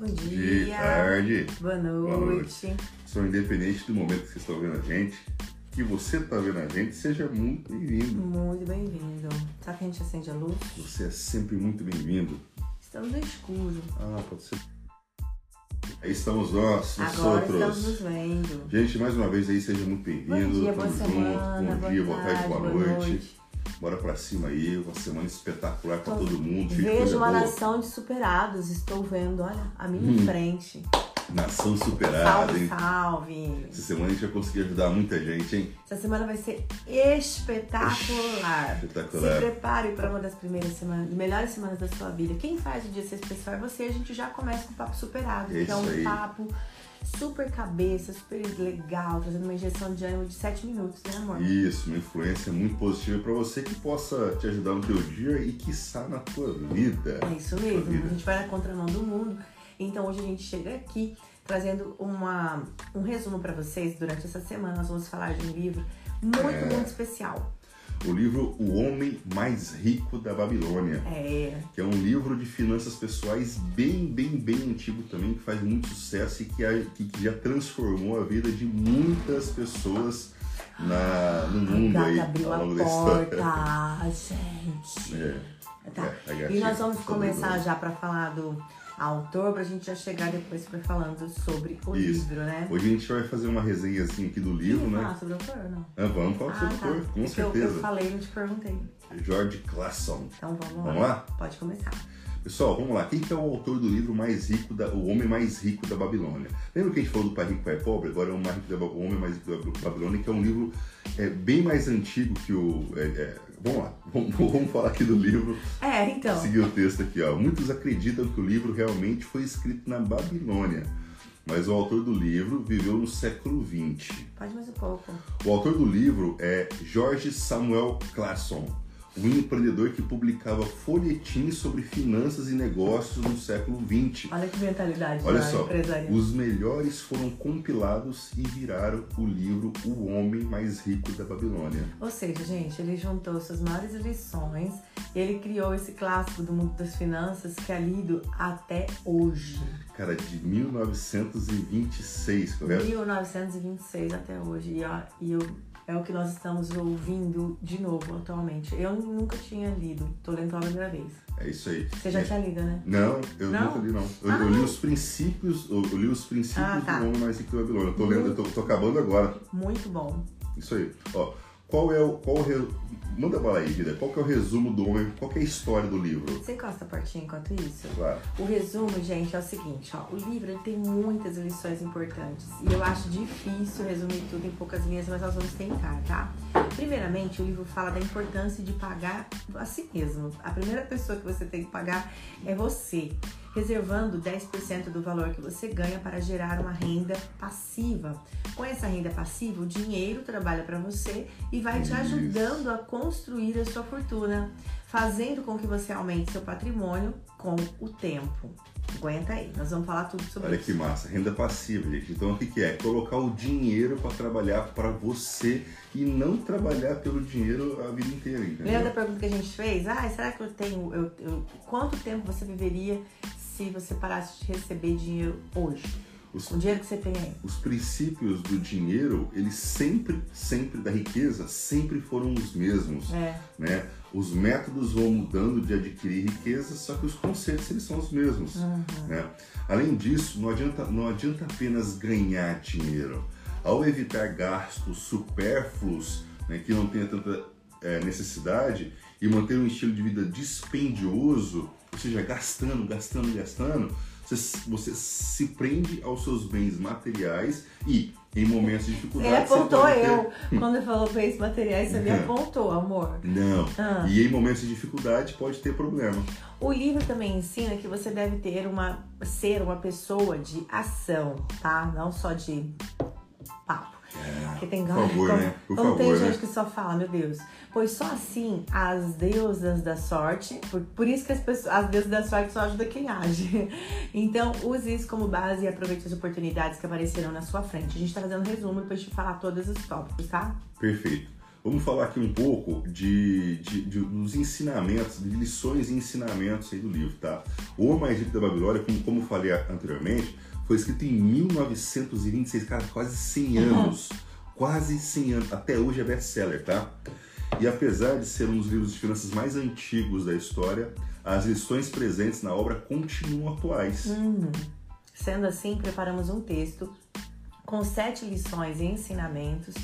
Bom dia. De tarde. Boa noite. Boa noite. Sou independente do momento que vocês estão vendo a gente, que você está vendo a gente, seja muito bem-vindo. Muito bem-vindo. Sabe que a gente acende a luz? Você é sempre muito bem-vindo. Estamos no escuro. Ah, pode ser. Aí estamos nós, nós Agora outros. estamos nos vendo. Gente, mais uma vez aí, seja muito bem-vindo. Bom dia, boa Tamo semana, junto. Bom boa dia, boa tarde, tarde, boa boa noite. noite. Bora pra cima aí, uma semana espetacular pra todo mundo. Vejo uma boa. nação de superados. Estou vendo, olha, a minha Hum. frente. Nação superada, Salve, hein? salve. Essa semana a gente vai conseguir ajudar muita gente, hein? Essa semana vai ser espetacular. Se Espetacular. prepare para uma das primeiras semanas, melhores semanas da sua vida. Quem faz o dia ser especial é você. A gente já começa com o papo superado, É que é um isso aí. papo super cabeça, super legal, trazendo uma injeção de ânimo de 7 minutos, né, amor? Isso, uma influência muito positiva pra você que possa te ajudar no teu dia e quiçá na tua vida. É isso mesmo. A gente vai na contramão do mundo. Então hoje a gente chega aqui trazendo uma, um resumo para vocês. Durante essa semana nós vamos falar de um livro muito, É. muito especial. O livro O Homem Mais Rico da Babilônia, É, que é um livro de finanças pessoais bem, bem, bem antigo também, que faz muito sucesso e que, a- que- já transformou a vida de muitas pessoas na, no a mundo aí abriu a porta, gente. É, Tá. é, E nós vamos começar já para falar do autor, pra gente já chegar depois pra falando sobre o Isso. livro, né? Hoje a gente vai fazer uma resenhazinha aqui do livro, Quem né? falar sobre o autor, não? Ah, vamos falar sobre o autor, com eu- certeza. Eu, falei e não te perguntei. George Clason. Então vamos, Vamos lá? Pode começar. Pessoal, vamos lá. Quem que é o autor do livro mais rico, da, o homem mais rico da Babilônia? Lembra que a gente falou do pai rico, pai pobre? Agora é o, mais rico da, o homem mais rico da Babilônia, que é um livro é, bem mais antigo que o. é, é, vamos lá, vamos, vamos falar aqui do livro. É, então. Seguir o texto aqui, ó. Muitos acreditam que o livro realmente foi escrito na Babilônia, mas o autor do livro viveu no século XX. Pode mais um pouco. O autor do livro é George Samuel Clason, um empreendedor que publicava folhetins sobre finanças e negócios no século XX. Olha que mentalidade Olha só, empresarial. os melhores foram compilados e viraram o livro O Homem Mais Rico da Babilônia. Ou seja, gente, ele juntou suas maiores lições, ele criou esse clássico do mundo das finanças que é lido até hoje. Cara, de 1926, correto? 1926 até hoje. E, ó, e eu, é o que nós estamos ouvindo de novo atualmente. Eu nunca tinha lido, tô lendo pela primeira vez. É isso aí. Você já É. tinha lido, né? Não, eu Não? nunca li não. Eu, Ah, eu li os princípios, eu, eu li os princípios Ah, tá. do Homem Mais Rico da Babilônia. Eu tô lendo, eu tô, tô acabando agora. Muito bom. Isso aí. Ó, qual é o. Qual o re... Manda bala aí, vida. Qual que é o resumo do homem? Qual que é a história do livro? Você encosta a portinha enquanto isso? Claro. O resumo, gente, é o seguinte, ó. O livro tem muitas lições importantes. E eu acho difícil resumir tudo em poucas linhas, mas nós vamos tentar, tá? Primeiramente, o livro fala da importância de pagar a si mesmo. A primeira pessoa que você tem que pagar é você. Reservando 10% do valor que você ganha para gerar uma renda passiva. Com essa renda passiva, o dinheiro trabalha para você e vai te ajudando a construir a sua fortuna, fazendo com que você aumente seu patrimônio com o tempo. Aguenta aí, nós vamos falar tudo sobre Olha isso. que massa. Renda passiva, gente. Então o que, é? Colocar o dinheiro para trabalhar para você e não trabalhar pelo dinheiro a vida inteira, Lembra da entendeu? pergunta que a gente fez? Ah, será que eu tenho. Eu, eu- quanto tempo você viveria se você parasse de receber dinheiro hoje? Os, O dinheiro que você tem aí. os princípios do dinheiro, eles sempre, sempre, da riqueza, sempre foram os mesmos. É. né? Os métodos vão mudando de adquirir riqueza, só que os conceitos eles são os mesmos. Uhum. né? Além disso, não adianta, não adianta apenas ganhar dinheiro. Ao evitar gastos supérfluos, né, que não tenha tanta é, necessidade, e manter um estilo de vida dispendioso, ou seja, gastando, gastando, gastando, você, você se prende aos seus bens materiais e, em momentos de dificuldade, Ele apontou pode ter- eu. Quando falou bens materiais, você me Uhum. apontou, amor. Não. Ah. E em momentos de dificuldade pode ter problema. O livro também ensina que você deve ter uma ser uma pessoa de ação, tá? Não só de papo. Porque tem por favor, como, né? Por como tem favor, gente né? que só fala, meu Deus. Pois só assim as deusas da sorte, por, por isso que as, pessoas, as deusas da sorte só ajudam quem age. Então, use isso como base e aproveite as oportunidades que aparecerão na sua frente. A gente tá fazendo um resumo pra gente falar todos os tópicos, tá? Perfeito. Vamos falar aqui um pouco de, de, de, dos ensinamentos, de lições e ensinamentos aí do livro, tá? O Homem Rico da Babilônia, como, como falei anteriormente, foi escrito em 1926, cara, quase 100 anos. Quase 100 anos. Até hoje é best-seller, tá? E apesar de ser um dos livros de finanças mais antigos da história, as lições presentes na obra continuam atuais. Uhum. Sendo assim, preparamos um texto com sete lições e ensinamentos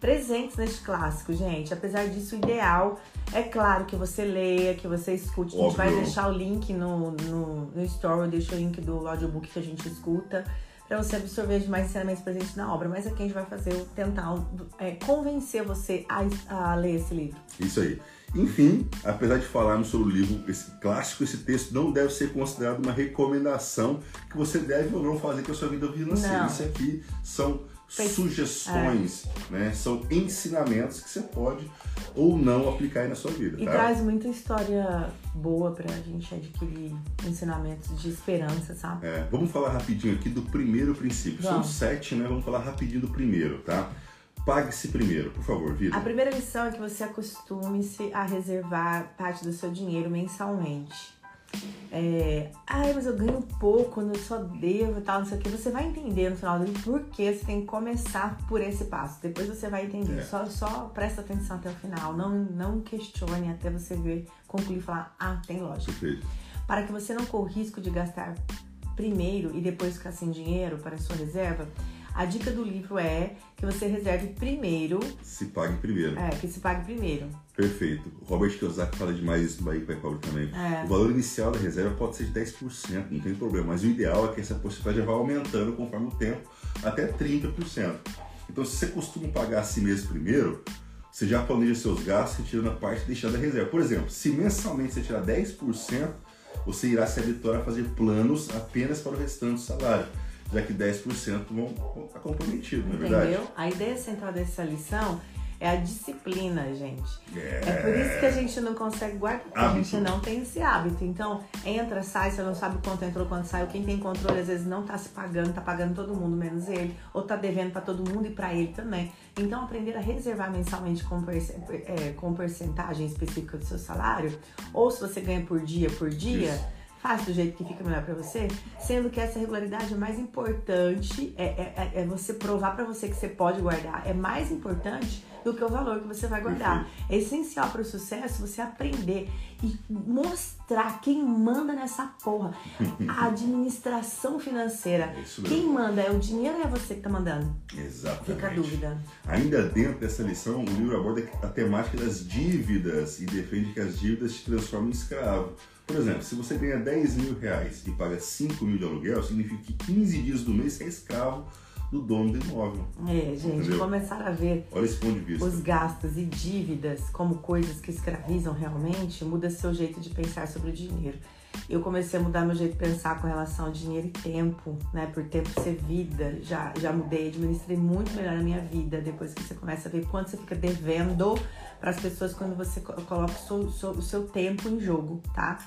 presentes neste clássico, gente. Apesar disso, o ideal é claro que você leia, que você escute. A gente vai deixar o link no, no, no story, deixa o link do audiobook que a gente escuta para você absorver os mais ensinamentos presentes na obra. Mas aqui a gente vai fazer, tentar é, convencer você a, a ler esse livro. Isso aí. Enfim, apesar de falarmos sobre o livro esse clássico, esse texto não deve ser considerado uma recomendação que você deve ou não fazer com a sua vida financeira. Não. Isso aqui são sugestões, é. né? São ensinamentos que você pode ou não aplicar aí na sua vida. E tá? traz muita história boa pra gente adquirir ensinamentos de esperança, sabe? É, vamos falar rapidinho aqui do primeiro princípio. Vamos. São sete, né? Vamos falar rapidinho do primeiro, tá? Pague-se primeiro, por favor, Vida. A primeira lição é que você acostume-se a reservar parte do seu dinheiro mensalmente. É, ai, mas eu ganho pouco, eu só devo e tal, não sei o que. Você vai entender no final do vídeo por que você tem que começar por esse passo. Depois você vai entender. É. Só, só presta atenção até o final. Não, não questione até você ver, concluir e falar, ah, tem lógica. Perfeito. Para que você não corra o risco de gastar primeiro e depois ficar sem dinheiro para a sua reserva, a dica do livro é que você reserve primeiro. Se pague primeiro. É, que se pague primeiro. Perfeito. Robert Kiyosaki fala demais isso no Bahia Pobre também. É. O valor inicial da reserva pode ser de 10%, não tem problema. Mas o ideal é que essa porcentagem vá aumentando conforme o tempo, até 30%. Então, se você costuma pagar a si mesmo primeiro, você já planeja seus gastos retirando a parte deixando a reserva. Por exemplo, se mensalmente você tirar 10%, você irá se habituar a fazer planos apenas para o restante do salário já que 10% vão estar comprometidos, não é Entendeu? verdade? A ideia central dessa lição é a disciplina, gente. É, é por isso que a gente não consegue guardar, porque a gente não tem esse hábito. Então, entra, sai, você não sabe quanto entrou, quanto saiu. Quem tem controle às vezes não tá se pagando, tá pagando todo mundo menos ele, ou tá devendo para todo mundo e para ele também. Então, aprender a reservar mensalmente com, é, com porcentagem específica do seu salário, ou se você ganha por dia, por dia. Isso Faça do jeito que fica melhor para você, sendo que essa regularidade é mais importante, é, é, é, é você provar para você que você pode guardar, é mais importante do que o valor que você vai guardar. É essencial para o sucesso você aprender e mostrar quem manda nessa porra. A administração financeira. É quem manda é o dinheiro ou é você que tá mandando? Exatamente. Fica a dúvida. Ainda dentro dessa lição, o livro aborda a temática das dívidas e defende que as dívidas te transformam em escravo. Por exemplo, se você ganha 10 mil reais e paga 5 mil de aluguel, significa que 15 dias do mês você é escravo do dono do imóvel. É, gente, entendeu? começar a ver Olha esse ponto de vista. os gastos e dívidas como coisas que escravizam realmente, muda seu jeito de pensar sobre o dinheiro. Eu comecei a mudar meu jeito de pensar com relação ao dinheiro e tempo, né? Por tempo ser vida, já, já mudei, administrei muito melhor a minha vida depois que você começa a ver quanto você fica devendo para as pessoas quando você coloca o seu, o seu, tempo em jogo, tá?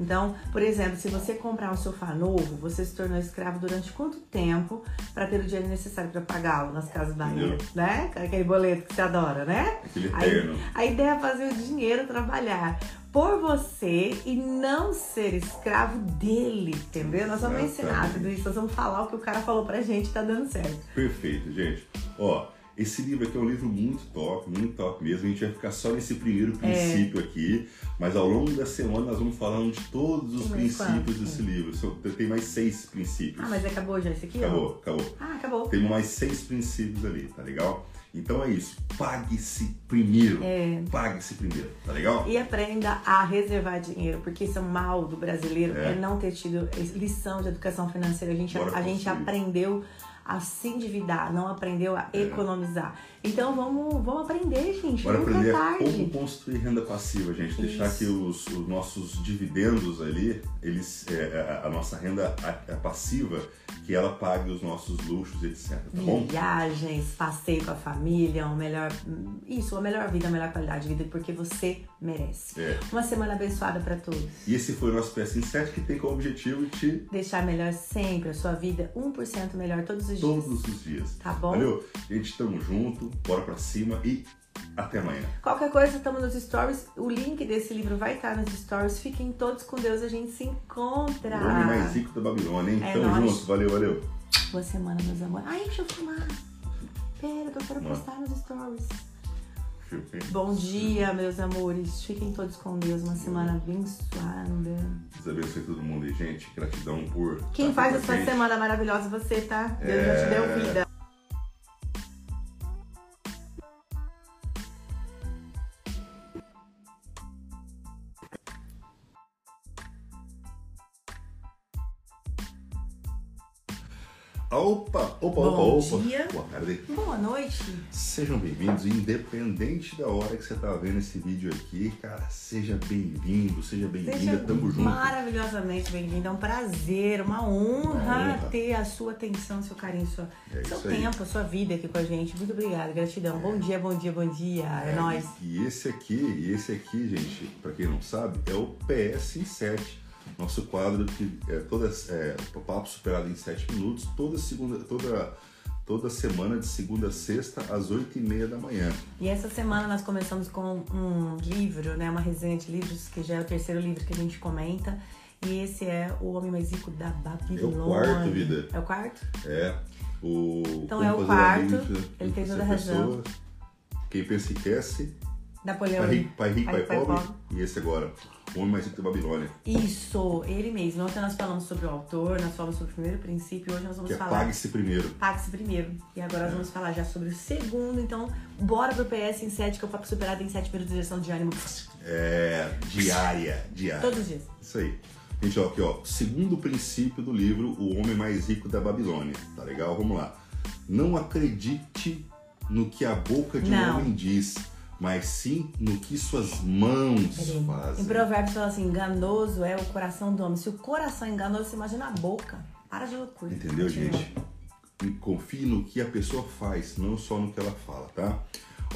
Então, por exemplo, se você comprar um sofá novo, você se tornou escravo durante quanto tempo para ter o dinheiro necessário para pagá-lo nas casas da Bahia, né? Aquele boleto que você adora, né? Aquele Aí, a ideia é fazer o dinheiro trabalhar por você e não ser escravo dele, entendeu? Nós vamos ensinar tudo isso, nós vamos falar o que o cara falou pra gente, tá dando certo. Perfeito, gente. Ó, esse livro aqui é um livro muito top, muito top mesmo. A gente vai ficar só nesse primeiro é. princípio é. aqui, mas ao longo da semana nós vamos falando de todos os tem princípios desse livro. Tem mais seis princípios. Ah, mas acabou já esse aqui? Acabou, acabou. Ah, acabou. Tem mais seis princípios ali, tá legal? Então é isso, pague-se primeiro. É. Pague-se primeiro, tá legal? E aprenda a reservar dinheiro, porque isso é mal do brasileiro, é, é não ter tido lição de educação financeira. A gente, a gente aprendeu a se endividar, não aprendeu a é. economizar. Então vamos, vamos aprender, gente. Bora aprender é como construir renda passiva, gente. Isso. Deixar que os, os, nossos dividendos ali, eles, é, é a nossa renda passiva, que ela pague os nossos luxos, etc. Tá bom? Viagens, passeio com a família, um melhor, isso, a melhor vida, a melhor qualidade de vida, porque você merece. É. Uma semana abençoada para todos. E esse foi o nosso PS 7 que tem como objetivo te deixar melhor sempre a sua vida, 1% melhor todos os dias. Todos os dias. Tá bom? Valeu? Gente, tamo junto, bora pra cima e Até amanhã. Qualquer coisa, estamos nos stories. O link desse livro vai estar nos stories. Fiquem todos com Deus, a gente se encontra. O homem mais rico da Babilônia, hein? É Tamo nóis. junto, valeu, valeu. Boa semana, meus amores. Ai, deixa eu filmar. Pera, que eu quero postar nos stories. Bom dia, meus amores. Fiquem todos com Deus. Uma semana abençoada. Deus abençoe todo mundo e, gente, gratidão por. Quem faz aqui a com a sua gente. semana maravilhosa, você, tá? Deus já te É. deu vida. Opa, opa, Bom opa, opa. dia. Boa tarde. Boa noite. Sejam bem-vindos, independente da hora que você tá vendo esse vídeo aqui, cara, seja bem-vindo, seja bem-vinda, tamo junto. maravilhosamente bem-vindo. É um prazer, uma honra, Uma honra. ter a sua atenção, seu carinho, sua, É seu tempo, a sua vida aqui com a gente. Muito obrigada, gratidão. Bom dia, bom dia, bom dia. É, nóis. E esse aqui, e esse aqui, gente, pra quem não sabe, é o PS7. Nosso quadro que é toda é, papo superado em 7 minutos, toda segunda, toda toda semana de segunda a sexta às 8 e meia da manhã. E essa semana nós começamos com um livro, né? Uma resenha de livros, que já é o terceiro livro que a gente comenta. E esse é O Homem Mais Rico da Babilônia. É o quarto, vida. É o quarto? É o Então é o quarto, mente ele tem toda a razão. Quem pensa e quer-se, Napoleão. pai rico, pai, rico, pai, Pai pobre. Pobre. E esse agora, o homem mais rico da Babilônia, Isso, ele mesmo. Ontem nós falamos sobre o autor, nós falamos sobre o primeiro princípio, hoje nós vamos que é falar. pague-se primeiro. Pague-se primeiro. E agora nós vamos falar já sobre o segundo. Então, bora pro PS em 7, que é o Papo Superado em 7 minutos de direção de ânimo. É, diária, diária. Todos os dias. Isso aí. Gente, ó, aqui, ó. Segundo princípio do livro O Homem Mais Rico da Babilônia. Tá legal? Vamos lá. Não acredite no que a boca de um Não. homem diz, mas sim no que suas mãos fazem. Em Provérbios fala assim: enganoso é o coração do homem. Se o coração é enganoso, você imagina a boca. Para de loucura. Entendeu, Continua. gente? E Confie no que a pessoa faz, não só no que ela fala, tá?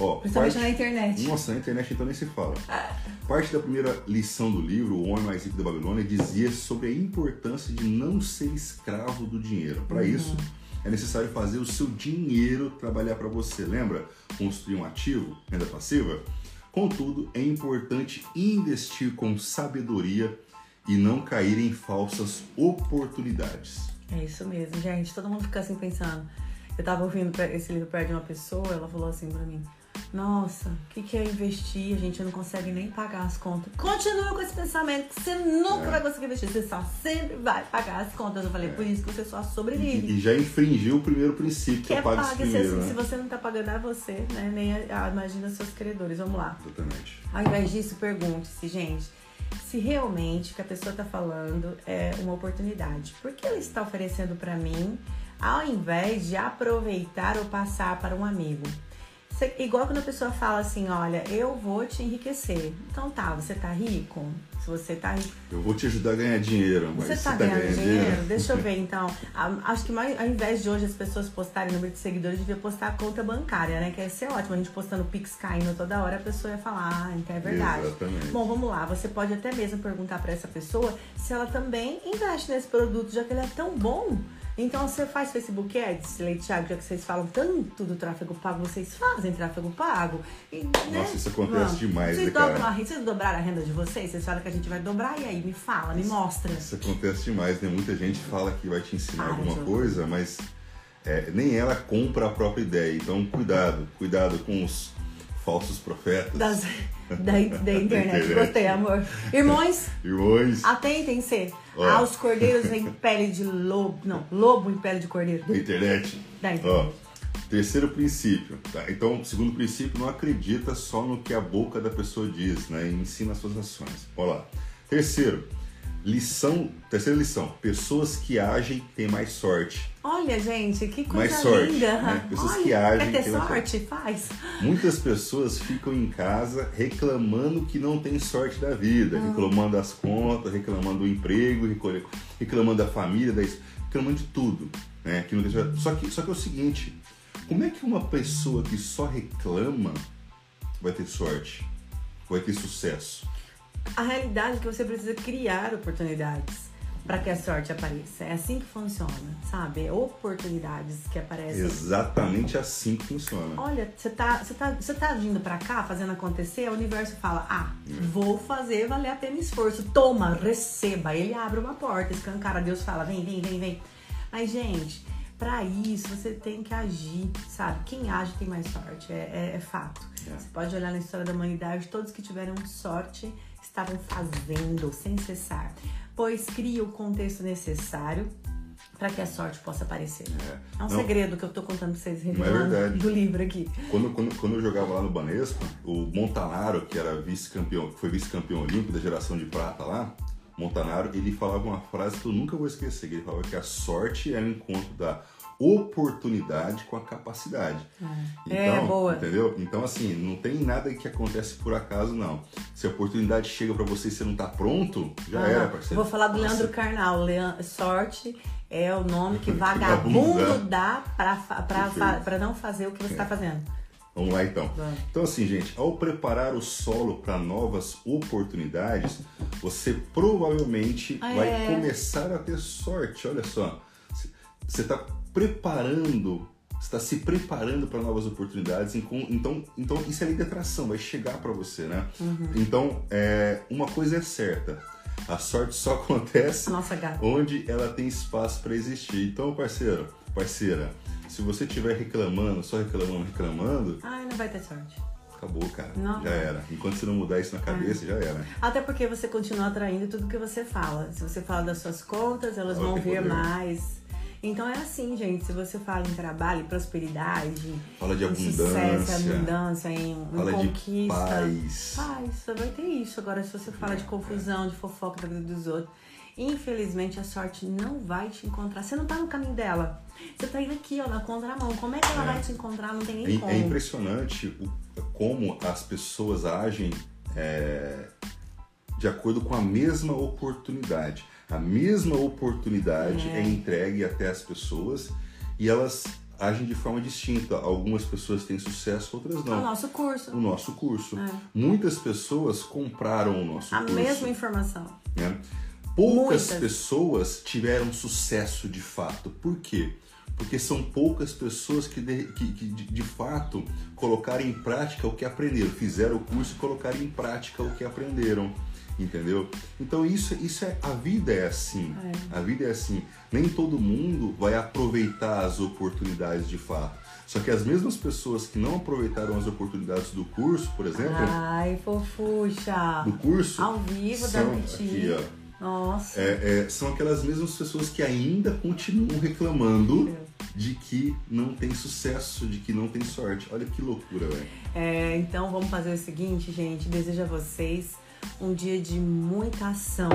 Ó, Principalmente parte- na internet. Nossa, na internet então nem se fala. Parte da primeira lição do livro, O Homem Mais Rico da Babilônia, dizia sobre a importância de não ser escravo do dinheiro. Para isso, é necessário fazer o seu dinheiro trabalhar para você. Lembra? Construir um ativo, renda passiva? Contudo, é importante investir com sabedoria e não cair em falsas oportunidades. É isso mesmo, gente. Todo mundo fica assim pensando. Eu tava ouvindo esse livro perto de uma pessoa, ela falou assim pra mim: Nossa, o que, que é investir? A gente não consegue nem pagar as contas. Continua com esse pensamento que você nunca É. vai conseguir investir, você só sempre vai pagar as contas. Eu falei: Por isso que você só sobrevive. E, e já infringiu o primeiro princípio, que, é é pague paga, se, primeiro, se né? você não tá pagando a você, né? Nem a, a- imagina seus credores. Vamos lá. Exatamente. Ao invés disso, pergunte-se, gente, se realmente o que a pessoa está falando é uma oportunidade. Por que ela está oferecendo para mim, ao invés de aproveitar ou passar para um amigo? Cê- igual quando a pessoa fala assim, olha, eu vou te enriquecer. Então tá, você tá rico? Se você tá rico, Eu vou te ajudar a ganhar dinheiro, mas você tá ganhando dinheiro? Deixa eu ver então. Acho que mais, ao invés de hoje as pessoas postarem número de seguidores, devia postar a conta bancária, né? Que ia ser ótimo. A gente postando Pix caindo toda hora, a pessoa ia falar, ah, então é verdade. Exatamente. Bom, vamos lá. Você pode até mesmo perguntar para essa pessoa se ela também investe nesse produto, já que ele é tão bom. Então você faz Facebook Ads, Leite Thiago, já que vocês falam tanto do tráfego pago, vocês fazem tráfego pago. E, né? Nossa, isso acontece demais, vocês né, cara? dobram a renda- Vocês dobraram a renda de vocês? Vocês falam que a gente vai dobrar e aí me fala, me mostra. Isso acontece demais, né? Muita gente fala que vai te ensinar Ah, alguma coisa, mas é, nem ela compra a própria ideia. Então, cuidado, cuidado com os falsos profetas. Das, da, da internet. Gostei, amor. Irmãos, Irmãos atentem-se Ó. aos cordeiros em pele de lobo. Não, lobo em pele de cordeiro. da internet. Da Ó, internet. terceiro princípio. Tá? Então, segundo princípio, não acredita só no que a boca da pessoa diz, né? E ensina as suas ações. Olha lá. Terceiro, lição. Terceira lição. Pessoas que agem têm mais sorte. Olha, gente, que coisa Mais sorte, linda. né? Pessoas Olha, que agem, Quer ter tem mais sorte? Faz. Muitas pessoas ficam em casa reclamando que não tem sorte da vida, reclamando das contas, reclamando do emprego, reclamando da família, da reclamando de tudo. Né? Que não tem sorte. só, que, só que é o seguinte: como é que uma pessoa que só reclama vai ter sorte? Vai ter sucesso? A realidade é que você precisa criar oportunidades. para que a sorte apareça. É assim que funciona, sabe? É oportunidades que aparecem. Exatamente assim que funciona. Olha, você tá, você tá, você tá vindo para cá fazendo acontecer, o universo fala: "Ah, vou fazer valer a pena esforço. Toma, receba". Ele abre uma porta, escancara, Deus fala: "Vem, vem, vem, vem". Mas gente, para isso você tem que agir, sabe? Quem age tem mais sorte, é, é, é fato. É. Você pode olhar na história da humanidade, todos que tiveram sorte estavam fazendo sem cessar, pois cria o contexto necessário para que a sorte possa aparecer. É, um não, segredo que eu tô contando pra vocês é do livro aqui. Quando, quando, quando eu jogava lá no Banespa, o Montanaro, que era vice-campeão, foi vice-campeão olímpico da geração de prata lá, Montanaro, ele falava uma frase que eu nunca vou esquecer, ele falava que a sorte é o encontro da oportunidade com a capacidade. É, é então, boa. Entendeu? Então, assim, não tem nada que acontece por acaso, não. Se a oportunidade chega para você e você não tá pronto, já ah, era, parceiro. Vou falar do Nossa. Leandro Carnal. Sorte é o nome que vagabundo dá para não fazer o que você está é. fazendo. Vamos lá então. Então assim, gente, ao preparar o solo para novas oportunidades, você provavelmente ah, vai é. começar a ter sorte. Olha só, você está preparando, está se preparando para novas oportunidades. Então, então isso é lei de atração, vai chegar para você, né? Uhum. Então, é, uma coisa é certa. A sorte só acontece Nossa, onde ela tem espaço para existir. Então, parceiro, parceira, se você estiver reclamando, só reclamando, reclamando. Ai, não vai ter sorte. Acabou, cara. Não. Já era. Enquanto você não mudar isso na cabeça, é. já era. Até porque você continua atraindo tudo que você fala. Se você fala das suas contas, elas Ela vão vir mais. Então é assim, gente. Se você fala em trabalho, em prosperidade, fala de em abundância, sucesso, abundância, em, em fala conquista, paz. paz, só vai ter isso. Agora, se você fala de confusão, de fofoca da vida dos outros, infelizmente a sorte não vai te encontrar. Você não tá no caminho dela. Você tá indo aqui, ó, na contramão. Como é que ela é. vai te encontrar? Não tem nem é, como. É impressionante o, como as pessoas agem é, de acordo com a mesma oportunidade. A mesma oportunidade é. é entregue até as pessoas e elas agem de forma distinta. Algumas pessoas têm sucesso, outras não. O nosso curso. O nosso curso. É. Muitas pessoas compraram o nosso a curso. A mesma informação. Né? Poucas Muitas. pessoas tiveram sucesso de fato. Por quê? Porque são poucas pessoas que de, que, que de, de, fato colocaram em prática o que aprenderam, fizeram o curso e colocaram em prática o que aprenderam. Entendeu? Então isso, isso é a vida é assim. É. A vida é assim. Nem todo mundo vai aproveitar as oportunidades de fato. Só que as mesmas pessoas que não aproveitaram as oportunidades do curso, por exemplo. Ai, fofucha! Do curso. Ao vivo são, da Aqui, ó, nossa. É, é, são aquelas mesmas pessoas que ainda continuam reclamando de que não tem sucesso, de que não tem sorte. Olha que loucura, velho. É, então vamos fazer o seguinte, gente. Desejo a vocês um dia de muita ação.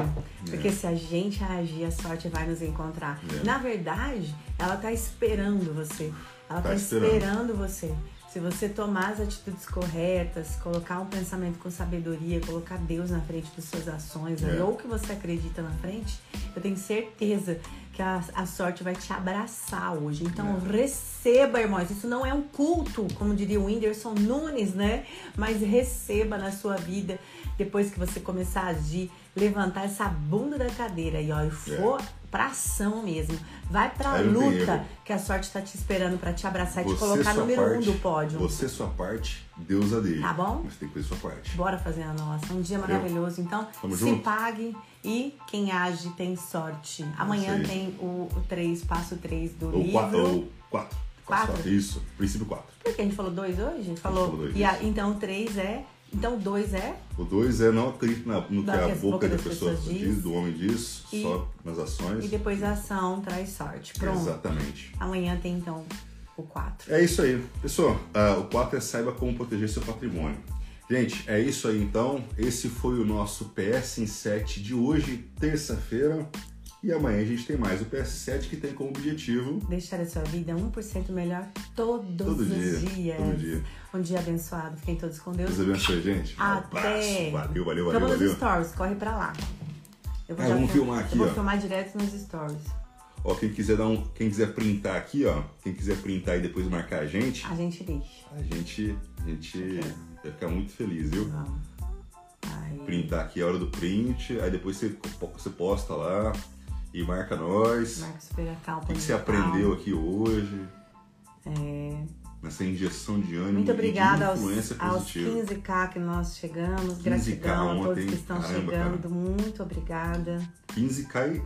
É. Porque se a gente agir, a sorte vai nos encontrar. É. Na verdade, ela tá esperando você. Ela tá, tá esperando. esperando você. Se você tomar as atitudes corretas, colocar um pensamento com sabedoria, colocar Deus na frente das suas ações, é. ou que você acredita na frente, eu tenho certeza que a, a sorte vai te abraçar hoje. Então, é. receba, irmãos. Isso não é um culto, como diria o Whindersson Nunes, né? Mas receba na sua vida, depois que você começar a agir, levantar essa bunda da cadeira e, ó, e for é pra ação mesmo. Vai pra luta que a sorte tá te esperando para te abraçar e te colocar número parte, um do pódio. Você, sua parte, Deus a dele. Tá bom? Você tem que fazer sua parte. Bora fazer a nossa. Um dia maravilhoso. Então, Tamo se junto. pague e quem age tem sorte. Amanhã tem o, o 3, passo 3 do o livro. Quatro, o 4. 4? Isso, princípio 4. Por que a gente falou 2 hoje? A gente falou. falou dois, e a, então, 3 é então o 2 é? O 2 é não acredito no que a boca da pessoa diz, diz, do homem diz, e, só nas ações. E depois a ação traz sorte. Pronto. Exatamente. Amanhã tem então o 4. É isso aí. Pessoal, uh, o 4 é saiba como proteger seu patrimônio. Gente, é isso aí então. Esse foi o nosso PS em 7 de hoje, terça-feira. E amanhã a gente tem mais o PS7 que tem como objetivo deixar a sua vida 1% melhor todos todo os dia, dias. Todo dia. Um dia abençoado. Fiquem todos com Deus. Deus abençoe, gente. Até. Um valeu, valeu, valeu. Vamos nos stories, corre pra lá. Eu vou, é, vamos filmar aqui, eu vou ó. filmar direto nos stories. Ó, quem quiser dar um, quem quiser printar aqui, ó, quem quiser printar e depois marcar a gente, a gente deixa. A gente, a gente okay. vai ficar muito feliz, viu? Vamos. Printar aqui a hora do print, aí depois você, você posta lá, e marca nós. Marca Super. O que, que você aprendeu aqui hoje? É, Nessa injeção de ânimo Muito e obrigada aos, aos positiva. 15k que nós chegamos. 15K Gratidão a todos ontem. que estão Caramba, chegando. Muito obrigada. 15 cai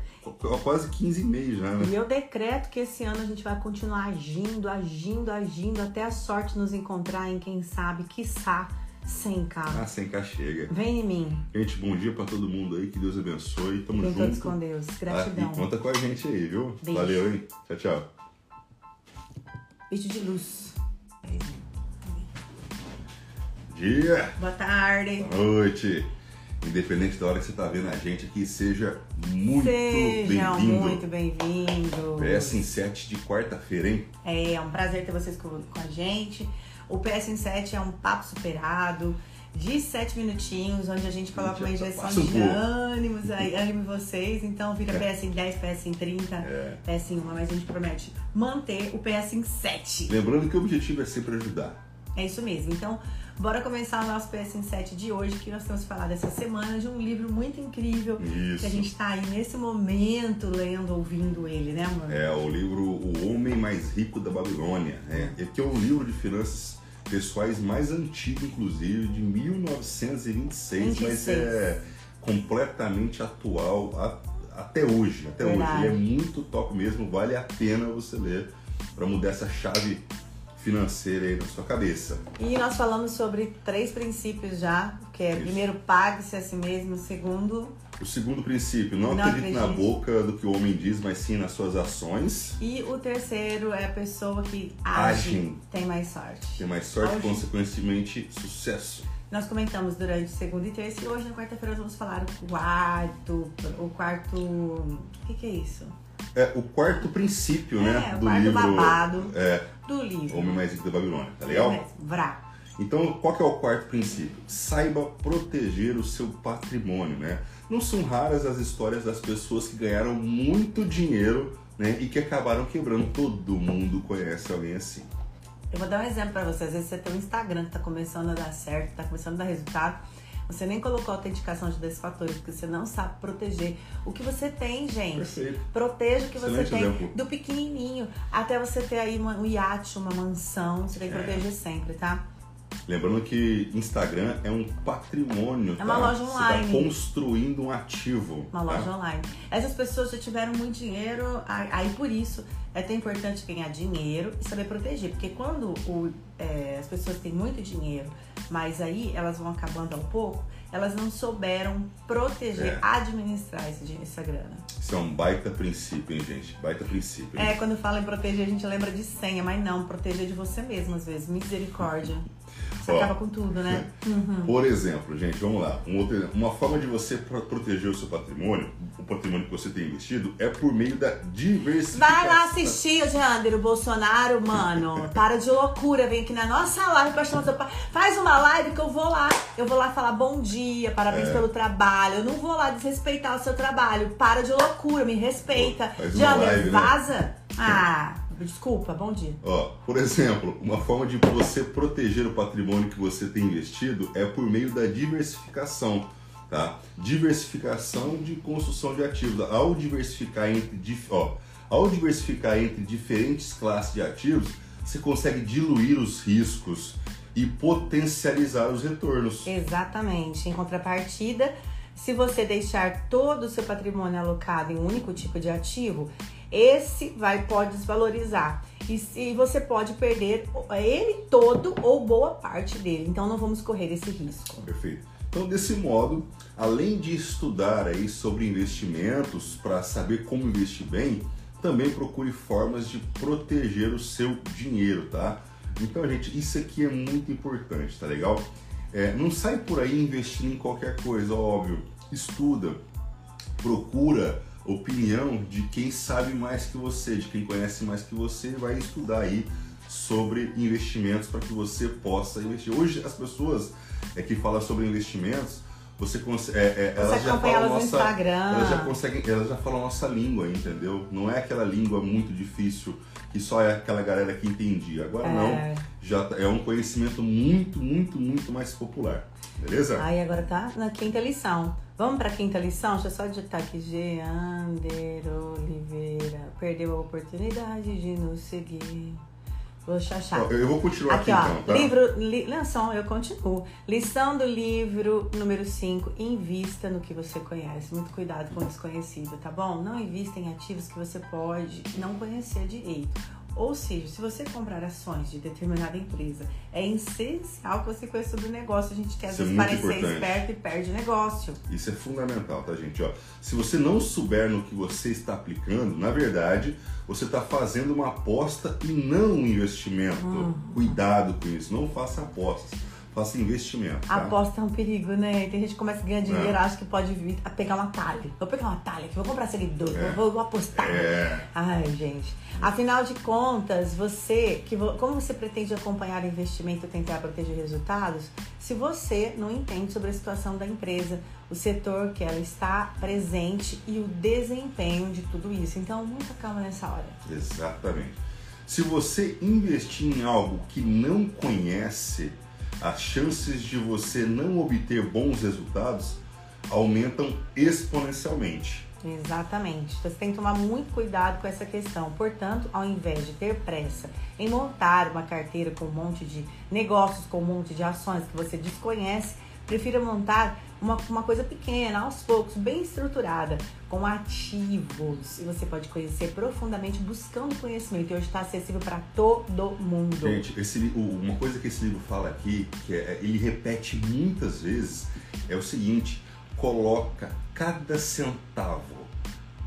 quase 15 e meio já, né? E eu decreto que esse ano a gente vai continuar agindo, agindo, agindo, até a sorte nos encontrar em quem sabe, quiçá, 100k. Ah, 100k chega. Vem em mim. Gente, bom dia pra todo mundo aí, que Deus abençoe. Tamo Fiquem todos junto. com Deus. Ah, Gratidão. e conta com a gente aí, viu? Beijo. Valeu, hein? Tchau, tchau. Beijo de luz. Dia, Boa tarde. boa noite. Independente da hora que você tá vendo a gente aqui, seja muito bem-vindo. muito bem-vindos. PS em 7 de quarta-feira, hein? É um prazer ter vocês com, com a gente. O PS em 7 é um papo superado de 7 minutinhos, onde a gente coloca uma injeção um de ânimos aí, ânimo vocês. Então vira PS em 10, PS em 30, É. PS em 1, mas a gente promete manter o PS em 7. Lembrando que o objetivo é sempre ajudar. É isso mesmo. Então, bora começar o nosso PS em 7 de hoje, que nós temos falado essa semana de um livro muito incrível. Isso. Que a gente tá aí nesse momento lendo, ouvindo ele, né, amor? É o livro O Homem Mais Rico da Babilônia. É, que é o livro de finanças pessoais mais antigo, inclusive, de 1926, mas 26. é completamente atual a- até hoje. Até Verdade. hoje. Ele é muito top mesmo, vale a pena você ler para mudar essa chave financeira aí na sua cabeça. E nós falamos sobre três princípios já, que é Isso. primeiro pague-se a si mesmo, segundo O segundo princípio, não, Não acredite na acredite. boca do que o homem diz, mas sim nas suas ações. e o terceiro é a pessoa que age Agem. tem mais sorte. Tem mais sorte, Hoje- consequentemente, sucesso. Nós comentamos durante segunda e terça e hoje na quarta-feira nós vamos falar o quarto, o quarto, o que que é isso? É o quarto princípio, né? É, o do quarto livro. babado. É, Do livro. Homem Mais Rico da Babilônia, tá legal? É Vrá. Então, qual que é o quarto princípio? Saiba proteger o seu patrimônio, né? Não são raras as histórias das pessoas que ganharam muito dinheiro, né? E que acabaram quebrando. Todo mundo conhece alguém assim. Eu vou dar um exemplo pra você. Às vezes você tem um Instagram que tá começando a dar certo, tá começando a dar resultado. Você nem colocou a autenticação de dois fatores, porque você não sabe proteger o que você tem, gente. Perfeito. Proteja o que Excelente você tem, exemplo. do pequenininho até você ter aí uma- um iate, uma mansão. Você tem que É. proteger sempre, tá? Lembrando que Instagram é um patrimônio. É uma tá? loja Você online. tá construindo um ativo. Uma tá? loja online. Essas pessoas já tiveram muito dinheiro, aí aí por isso é tão importante ganhar dinheiro e saber proteger. Porque quando o- é, as pessoas têm muito dinheiro, mas aí elas vão acabando ao pouco, elas não souberam proteger, É. administrar esse, dinheiro, essa grana. Isso é um baita princípio, hein, gente? Baita princípio. hein? É, quando fala em proteger, a gente lembra de senha, mas não, proteger de você mesmo, às vezes. Misericórdia. Você acaba com tudo, né? Uhum. Por exemplo, gente, vamos lá. Um outro uma forma de você pro- proteger o seu patrimônio, o patrimônio que você tem investido, é por meio da diversificação. Vai lá assistir, Jander, o Bolsonaro, mano. Para de loucura, vem aqui na nossa live pra chamar seu pai. Faz uma live que eu vou lá. Eu vou lá falar bom dia, parabéns É. pelo trabalho. Eu não vou lá desrespeitar o seu trabalho. Para de loucura, me respeita. Jander, né? vaza. Ah, desculpa, bom dia. Ó, por exemplo, uma forma de você proteger o patrimônio que você tem investido é por meio da diversificação, tá? Diversificação de construção de ativos. Ao diversificar entre, ó, ao diversificar entre diferentes classes de ativos, você consegue diluir os riscos e potencializar os retornos. Exatamente. Em contrapartida, se você deixar todo o seu patrimônio alocado em um único tipo de ativo, esse vai pode desvalorizar. E se você pode perder ele todo ou boa parte dele. Então não vamos correr esse risco. Perfeito. Então, desse modo, além de estudar aí sobre investimentos para saber como investir bem, também procure formas de proteger o seu dinheiro, tá? Então, gente, isso aqui é muito importante, tá legal? É, não sai por aí investindo em qualquer coisa, óbvio. Estuda, procura opinião de quem sabe mais que você, de quem conhece mais que você, vai estudar aí sobre investimentos para que você possa investir. Hoje as pessoas é, que falam sobre investimentos, você consegue, é, é, elas já falam elas nossa, Instagram. elas já conseguem, elas já falam nossa língua, entendeu? Não é aquela língua muito difícil que só é aquela galera que entendia. Agora É. não, já é um conhecimento muito, muito, muito mais popular. Beleza? Aí agora tá na quinta lição. Vamos pra quinta lição? Deixa eu só digitar aqui. Geander Oliveira. Perdeu a oportunidade de nos seguir. Vou chachar. Eu vou continuar aqui, Aqui, ó, então, tá? livro, li, lição, eu continuo. Lição do livro número 5, invista no que você conhece. Muito cuidado com o desconhecido, tá bom? Não invista em ativos que você pode não conhecer direito. Ou seja, se você comprar ações de determinada empresa, é essencial que você conheça do negócio. A gente quer Isso é vezes parecer importante. esperto e perde negócio. Isso é fundamental, tá, gente? Ó, se você não souber no que você está aplicando, na verdade, você está fazendo uma aposta e não um investimento. Hum. Cuidado com isso. Não faça apostas, faça investimento. Tá? aposta é um perigo, né? Tem gente que começa a ganhar dinheiro, É. acha que pode vir a pegar um atalho. Vou pegar um atalho aqui, vou comprar seguidor, vou, vou apostar. É. Ai, gente. Afinal de contas, você, que como você pretende acompanhar o investimento e tentar proteger resultados, se você não entende sobre a situação da empresa, o setor que ela está presente e o desempenho de tudo isso. Então, muita calma nessa hora. Exatamente. Se você investir em algo que não conhece, as chances de você não obter bons resultados aumentam exponencialmente. Exatamente. Então, você tem que tomar muito cuidado com essa questão. Portanto, ao invés de ter pressa em montar uma carteira com um monte de negócios, com um monte de ações que você desconhece, prefira montar uma, uma coisa pequena, aos poucos, bem estruturada, com ativos. E você pode conhecer profundamente buscando conhecimento. E hoje está acessível para todo mundo. Gente, esse, uma coisa que esse livro fala aqui, que é- ele repete muitas vezes, é o seguinte: coloca cada centavo,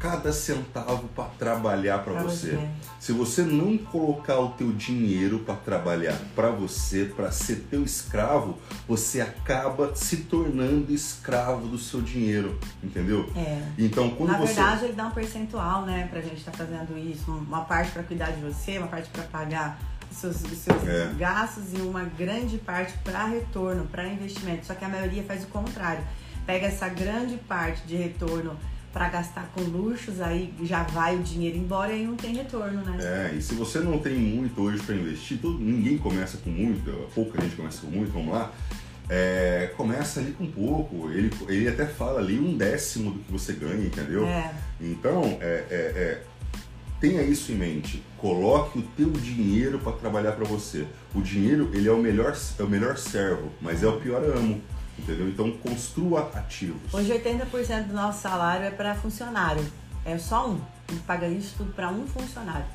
cada centavo para trabalhar para você. você. Se você não colocar o teu dinheiro para trabalhar para você, para ser teu escravo, você acaba se tornando escravo do seu dinheiro, entendeu? É. Então, quando Na você verdade, ele dá um percentual, né, pra gente estar fazendo isso. Uma parte pra cuidar de você, uma parte pra pagar os seus, os seus É. gastos e uma grande parte pra retorno, pra investimento. Só que a maioria faz o contrário. Pega essa grande parte de retorno pra gastar com luxos, aí já vai o dinheiro embora e aí não tem retorno, né? É, e se você não tem muito hoje para investir, todo, ninguém começa com muito, pouca gente começa com muito, vamos lá. É, começa ali com pouco. Ele, ele até fala ali um décimo do que você ganha, entendeu? É. Então, é, é, é, tenha isso em mente. Coloque o teu dinheiro para trabalhar para você. O dinheiro ele é o melhor, é o melhor servo, mas é o pior amo, entendeu? Então construa ativos. Hoje 80% do nosso salário é para funcionário. É só um. A gente paga isso tudo para um funcionário.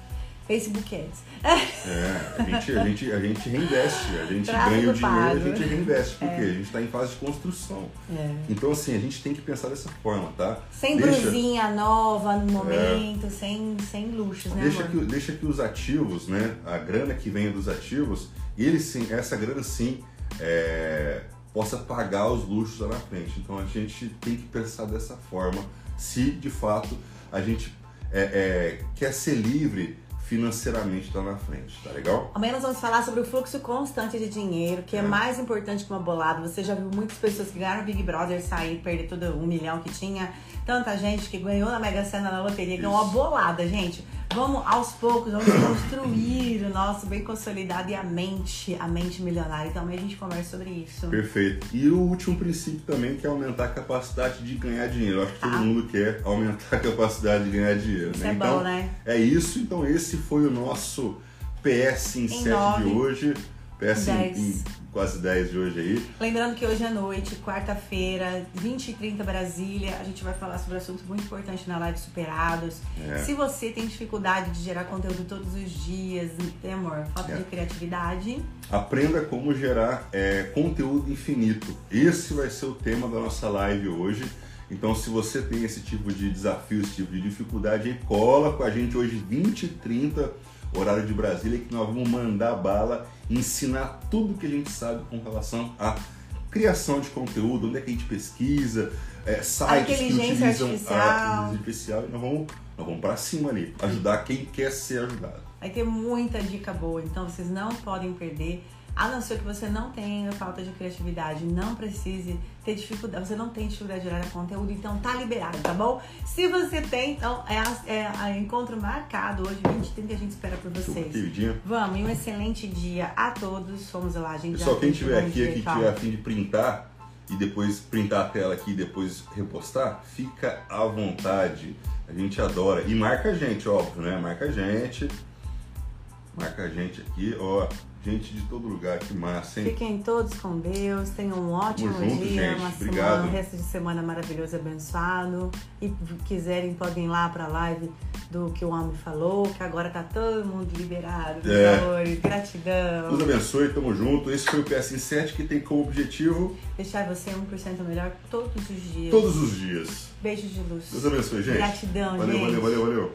Facebook Ads. É, a gente, a gente, a gente reinveste, a gente ganha o dinheiro, a pago. gente reinveste, porque a gente está em fase de construção. É. Então, assim, a gente tem que pensar dessa forma, tá? Sem Deixa- brusinha nova no momento, sem, sem luxos, né, Deixa amor? que, deixa que os ativos, né? A grana que vem dos ativos, eles sim, essa grana sim é, possa pagar os luxos lá na frente. Então a gente tem que pensar dessa forma, se de fato a gente é, é, quer ser livre financeiramente lá na frente, tá legal? Amanhã nós vamos falar sobre o fluxo constante de dinheiro, que é, É. mais importante que uma bolada. Você já viu muitas pessoas que ganharam Big Brother sair, perder todo um milhão que tinha. Tanta gente que ganhou na Mega Sena na loteria, ganhou uma Isso. bolada, gente. Vamos aos poucos, vamos construir o nosso bem consolidado e a mente, a mente milionária. Então a gente conversa sobre isso. Perfeito. E o último princípio também que é aumentar a capacidade de ganhar dinheiro. Eu acho que todo Ah. mundo quer aumentar a capacidade de ganhar dinheiro. Isso né? é então, bom, né? É isso, então esse foi o nosso PS em, Em 7 nove. de hoje. PS em, Dez. em quase 10 de hoje aí. Lembrando que hoje à noite, quarta-feira, 20 e 30 Brasília, a gente vai falar sobre assuntos muito importantes na live Superados. É. Se você tem dificuldade de gerar conteúdo todos os dias, tem amor, falta É. de criatividade, Aprenda como gerar é, conteúdo infinito. Esse vai ser o tema da nossa live hoje. Então, se você tem esse tipo de desafio, esse tipo de dificuldade, cola com a gente hoje 20 e 30, horário de Brasília, que nós vamos mandar bala ensinar tudo que a gente sabe com relação à criação de conteúdo, onde é que a gente pesquisa, é, sites que utilizam artificial. a inteligência artificial. E nós vamos, nós vamos para cima ali, ajudar quem quer ser ajudado. vai ter muita dica boa, então vocês não podem perder. A não ser que você não tenha falta de criatividade, não precise ter dificuldade, você não tem dificuldade de gerar conteúdo, então tá liberado, tá bom? Se você tem, então é, a- é encontro marcado hoje, 20 e 30, a gente espera por vocês. queridinha. Vamos, e um excelente dia a todos. Fomos lá, gente. Pessoal, quem bom aqui, dia, que tiver a fim de printar, e depois printar a tela aqui e depois repostar, fica à vontade. A gente adora. E marca a gente, óbvio, né? Marca a gente. Marca a gente aqui, ó. Gente de todo lugar, que massa, hein? Fiquem todos com Deus, tenham um ótimo junto, dia, gente. uma Obrigado. semana, um resto de semana maravilhoso, abençoado. E quiserem, podem ir lá pra live do que o homem falou, que agora tá todo mundo liberado, É. Gratidão. Deus abençoe, tamo junto. Esse foi o PS7 que tem como objetivo Deixar você 1% melhor todos os dias. todos os dias. Beijos de luz. Deus abençoe, gente. Gratidão, valeu, gente. valeu, valeu, valeu.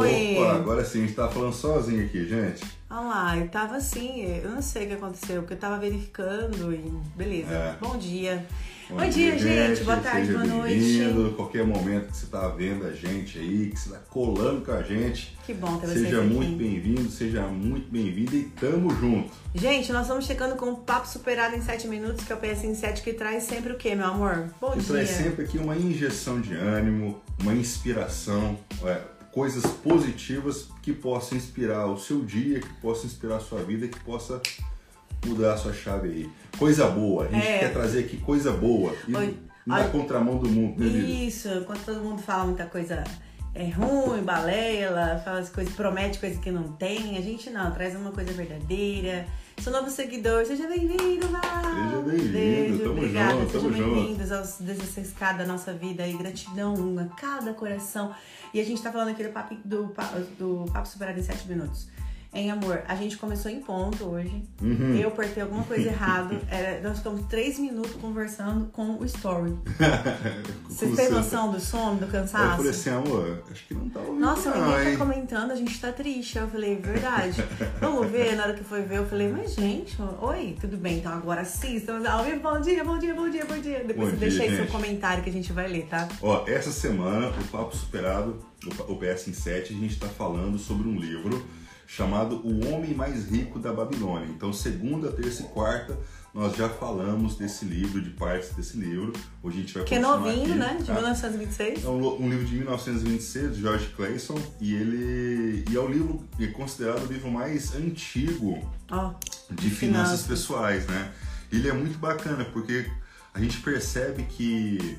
Oi! Opa, agora sim, a gente tá falando sozinho aqui, gente. Olha lá, eu tava assim, eu não sei o que aconteceu, porque eu tava verificando e beleza. É. Bom dia. Bom, dia, gente. Boa tarde, boa noite. Qualquer momento que você tá vendo a gente aí, que você tá colando com a gente, Que bom ter vocês seja muito bem-vindo, seja muito bem-vindo e tamo junto. Gente, nós estamos chegando com um papo superado em 7 minutos, que é o PS em 7 que traz sempre o quê, meu amor? Bom Isso dia. traz sempre aqui uma injeção de ânimo, uma inspiração, é, coisas positivas que possam inspirar o seu dia, que possam inspirar a sua vida, que possa mudar a sua chave aí. Coisa boa, a gente É. quer trazer aqui coisa boa e Oi. na Ai. contramão do mundo, né, vida? Isso, quando todo mundo fala muita coisa é ruim, balela, fala as coisas, promete coisa que não tem, a gente não, traz uma coisa verdadeira. Sou novo seguidor, seja bem-vindo, Val! Seja bem-vindo, tamo obrigada, junto, sejam bem-vindos aos 16 da nossa vida e gratidão a cada coração. E a gente tá falando aqui do papo, do, do papo superado em 7 minutos. Em amor, a gente começou em ponto hoje. Uhum. Eu portei alguma coisa errada. Era, nós ficamos três minutos conversando com o story. Vocês têm noção do sono, do Aí eu cansaço? falei assim, amor, acho que não tá ouvindo Nossa, não, ninguém hein? tá comentando, a gente tá triste. Eu falei, verdade. Vamos ver, na hora que foi ver, eu falei, mas gente, oi, tudo bem, então agora sim, estamos ao vivo. Bom dia, bom dia, bom dia, bom dia. Depois Bom você deixa dia, aí seu gente. comentário que a gente vai ler, tá? Ó, essa semana, o Papo Superado, o PS em 7, a gente está falando sobre um livro chamado O Homem Mais Rico da Babilônia. Então, segunda, terça e quarta, nós já falamos desse livro, de partes desse livro. Hoje a gente vai Que é novinho, aqui, né? De tá? 1926. É um, um livro de 1926, de George Clayson, e ele e é o livro é considerado o livro mais antigo Ó, de finanças Finanças. pessoais, né? Ele é muito bacana porque a gente percebe que,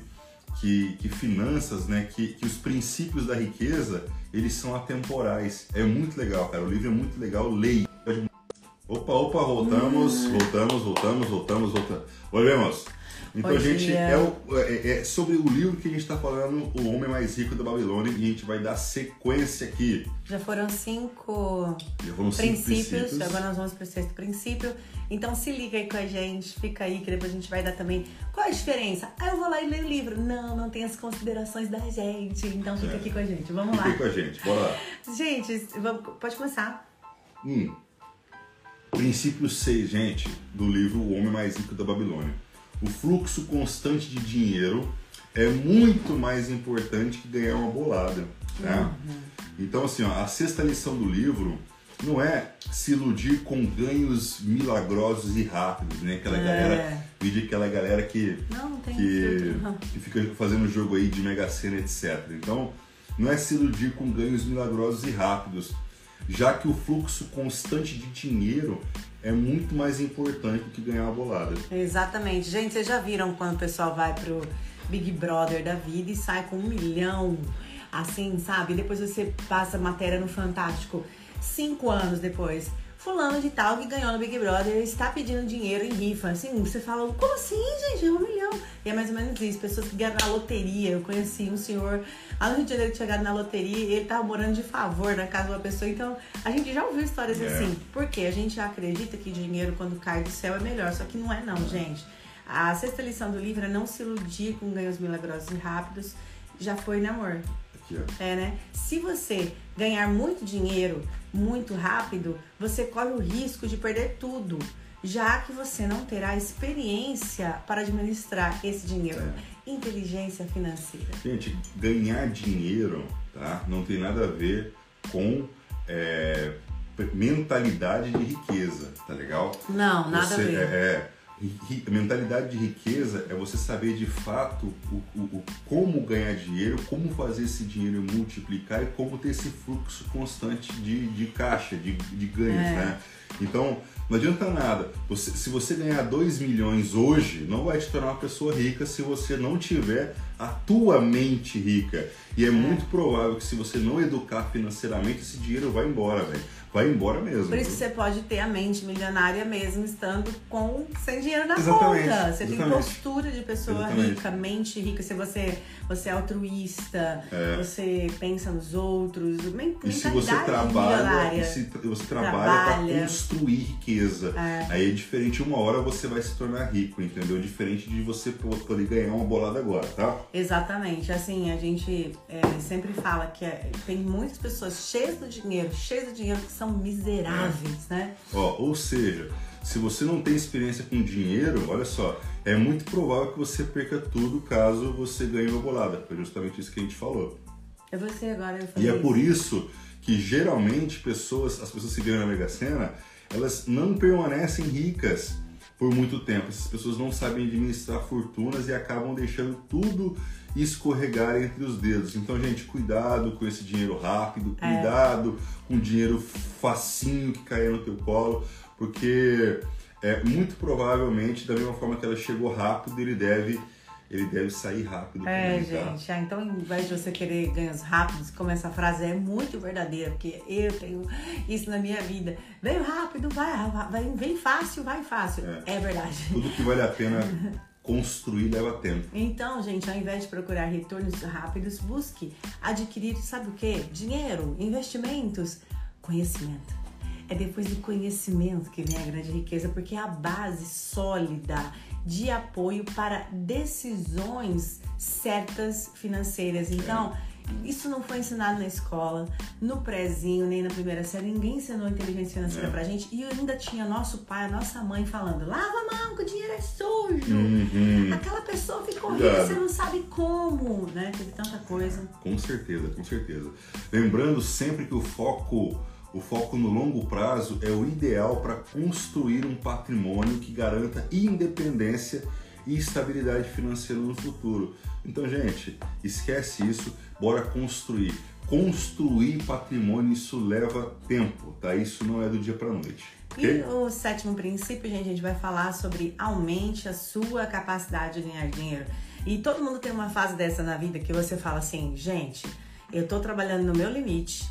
que, que finanças, né, que, que os princípios da riqueza, eles são atemporais. É muito legal, cara. O livro é muito legal. Leia. Opa, opa, voltamos, voltamos, voltamos, voltamos, voltamos. Volvemos. Então, Bom gente, dia. é, o- é- é sobre o livro que a gente está falando, O Homem Mais Rico da Babilônia, e a gente vai dar sequência aqui. já foram cinco Já vamos cinco princípios, agora nós vamos pro sexto princípio. Então se liga aí com a gente, fica aí que depois a gente vai dar também. Qual a diferença? Ah, eu vou lá e leio o livro. Não, não tem as considerações da gente. Então fica É. aqui com a gente. Vamos Fica lá. com a gente, bora lá. Gente, vamos- pode começar. Hum. Princípio 6, gente, do livro O Homem Mais Rico da Babilônia. O fluxo constante de dinheiro é muito mais importante que ganhar uma bolada. Tá? Então, assim, ó, a sexta lição do livro não é se iludir com ganhos milagrosos e rápidos, né? Aquela É. galera, vídeo aquela galera que Não, não que, que fica fazendo jogo aí de Mega Sena, etc. Então, não é se iludir com ganhos milagrosos e rápidos, já que o fluxo constante de dinheiro é muito mais importante do que ganhar uma bolada. Exatamente. Gente, vocês já viram quando o pessoal vai pro Big Brother da vida e sai com um milhão, assim, sabe? Depois você passa matéria no Fantástico, cinco anos depois. Fulano de tal que ganhou no Big Brother está pedindo dinheiro em rifa. Assim, você fala, como assim, gente? É um milhão. E é mais ou menos isso. Pessoas que ganham na loteria. Eu conheci um senhor lá no Rio de Janeiro que tinha ganhado na loteria e ele tava morando de favor na casa de uma pessoa. Então, a gente já ouviu histórias É. assim. Porque a gente acredita que dinheiro, quando cai do céu, é melhor. Só que não é, não, gente. A sexta lição do livro é não se iludir com ganhos milagrosos e rápidos. Já foi, né, amor? Aqui, ó. É, né? Se você ganhar muito dinheiro muito rápido, você corre o risco de perder tudo, já que você não terá experiência para administrar esse dinheiro. Inteligência financeira. Gente, ganhar dinheiro tá? não tem nada a ver com é, mentalidade de riqueza, tá legal? Não, nada Você- a ver. É, ri- mentalidade de riqueza é você saber de fato o, o- o- como ganhar dinheiro, como fazer esse dinheiro multiplicar e como ter esse fluxo constante de, de caixa, de, de ganhos, É. né? Então, Não adianta nada. Você, se você ganhar 2 milhões hoje, não vai te tornar uma pessoa rica se você não tiver a tua mente rica. E é, é. muito provável que se você não educar financeiramente, esse dinheiro vai embora, velho vai embora mesmo. Por isso que você pode ter a mente milionária mesmo estando com sem dinheiro na exatamente, conta. Você exatamente. tem postura de pessoa exatamente. rica, mente rica. Se você, você é altruísta, é. você pensa nos outros, e se você trabalha, e se você trabalha, para construir riqueza, é. aí é diferente. Uma hora você vai se tornar rico, entendeu? Diferente de você poder ganhar uma bolada agora, tá? Exatamente. Assim, a gente é, sempre fala que é, tem muitas pessoas cheias de dinheiro, cheias de dinheiro que são miseráveis, né? Ó, ou seja, se você não tem experiência com dinheiro, olha só, é muito provável que você perca tudo caso você ganhe uma bolada. Foi justamente isso que a gente falou. É você agora. Eu e é por isso que geralmente pessoas, as pessoas que ganham na Mega Sena, elas não permanecem ricas por muito tempo. Essas pessoas não sabem administrar fortunas e acabam deixando tudo escorregar entre os dedos. Então, gente, cuidado com esse dinheiro rápido, é. cuidado é. com o dinheiro facinho que cai no teu colo, porque é, muito provavelmente, da mesma forma que ela chegou rápido, ele deve ele deve sair rápido. É, tá? gente. Ah, então, ao invés de você querer ganhos rápidos, como essa frase é muito verdadeira, porque eu tenho isso na minha vida. Vem rápido, vai, vai vem fácil, vai fácil. É, é verdade. Tudo que vale a pena construir leva tempo. Então, gente, ao invés de procurar retornos rápidos, busque adquirir, sabe o que? Dinheiro, investimentos, conhecimento. É depois do conhecimento que vem a grande riqueza, porque é a base sólida de apoio para decisões certas financeiras. Então, é isso não foi ensinado na escola, no prézinho, nem na primeira série. Ninguém ensinou inteligência financeira é. pra gente. E ainda tinha nosso pai, nossa mãe falando: lava a mão, que o dinheiro é sujo. Uhum. Aquela pessoa ficou rica, você não sabe como, né? Teve tanta coisa. Com certeza, com certeza. Lembrando sempre que o foco. O foco no longo prazo é o ideal para construir um patrimônio que garanta independência e estabilidade financeira no futuro. Então, gente, esquece isso, bora construir. Construir patrimônio, isso leva tempo, tá? Isso não é do dia para noite. E o sétimo princípio, gente, a gente vai falar sobre aumente a sua capacidade de ganhar dinheiro. E todo mundo tem uma fase dessa na vida que você fala assim, gente, eu tô trabalhando no meu limite,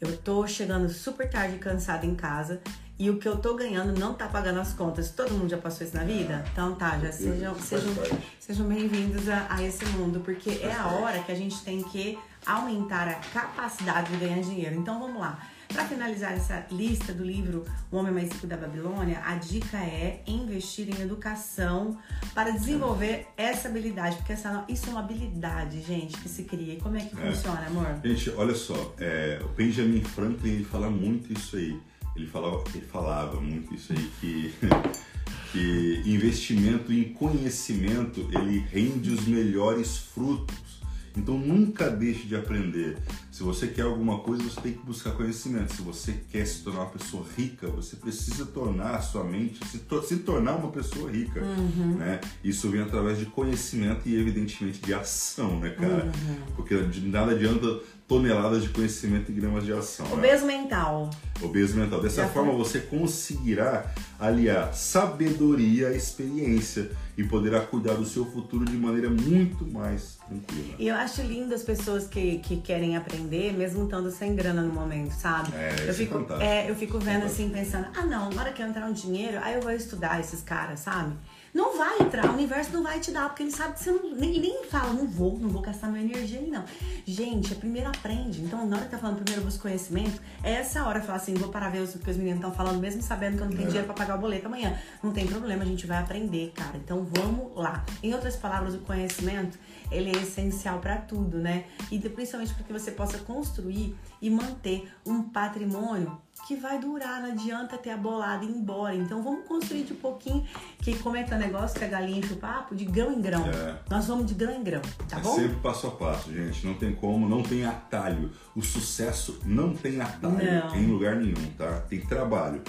eu tô chegando super tarde cansada em casa e o que eu tô ganhando não tá pagando as contas. Todo mundo já passou isso na vida? Então tá, já sejam, sejam, sejam bem-vindos a, a, esse mundo, porque é a hora que a gente tem que aumentar a capacidade de ganhar dinheiro. Então vamos lá. Para finalizar essa lista do livro O Homem Mais Rico da Babilônia, a dica é investir em educação para desenvolver essa habilidade, porque essa, isso é uma habilidade, gente, que se cria. E como é que é. funciona, amor? Gente, olha só, é, o Benjamin Franklin ele fala muito isso aí ele falava, ele falava muito isso aí que, que investimento em conhecimento ele rende os melhores frutos. Então nunca deixe de aprender. Se você quer alguma coisa, você tem que buscar conhecimento. Se você quer se tornar uma pessoa rica, você precisa tornar a sua mente, se, to se tornar uma pessoa rica. Uhum. Né? Isso vem através de conhecimento e, evidentemente, de ação, né, cara? Uhum. Porque de nada adianta toneladas de conhecimento e gramas de ação. Né? Obeso né? mental. Obeso mental. Dessa Já forma, foi. você conseguirá aliar sabedoria à experiência e poderá cuidar do seu futuro de maneira muito mais tranquila. E eu acho lindo as pessoas que, que querem aprender, mesmo estando sem grana no momento, sabe? É, eu fico, é, é, eu fico vendo assim, pensando, ah não, agora que eu entrar um dinheiro, aí eu vou estudar esses caras, sabe? Não vai entrar, o universo não vai te dar, porque ele sabe que você não. Nem, nem fala, não vou, não vou gastar minha energia aí, não. Gente, a primeira aprende. Então, na hora que tá falando primeiro busca conhecimento, é essa hora falar assim, vou parar ver o que os meninos estão falando, mesmo sabendo que eu não tenho é. dinheiro pra pagar o boleto amanhã. Não tem problema, a gente vai aprender, cara. Então vamos lá. Em outras palavras, o conhecimento ele é essencial para tudo, né? E principalmente para que você possa construir e manter um patrimônio que vai durar, não adianta ter a bolada e ir embora. Então vamos construir de pouquinho, que como é que é o negócio que a galinha enche o papo? De grão em grão. É. Nós vamos de grão em grão, tá é bom? Sempre passo a passo, gente. Não tem como, não tem atalho. O sucesso não tem atalho não. em lugar nenhum, tá? Tem trabalho.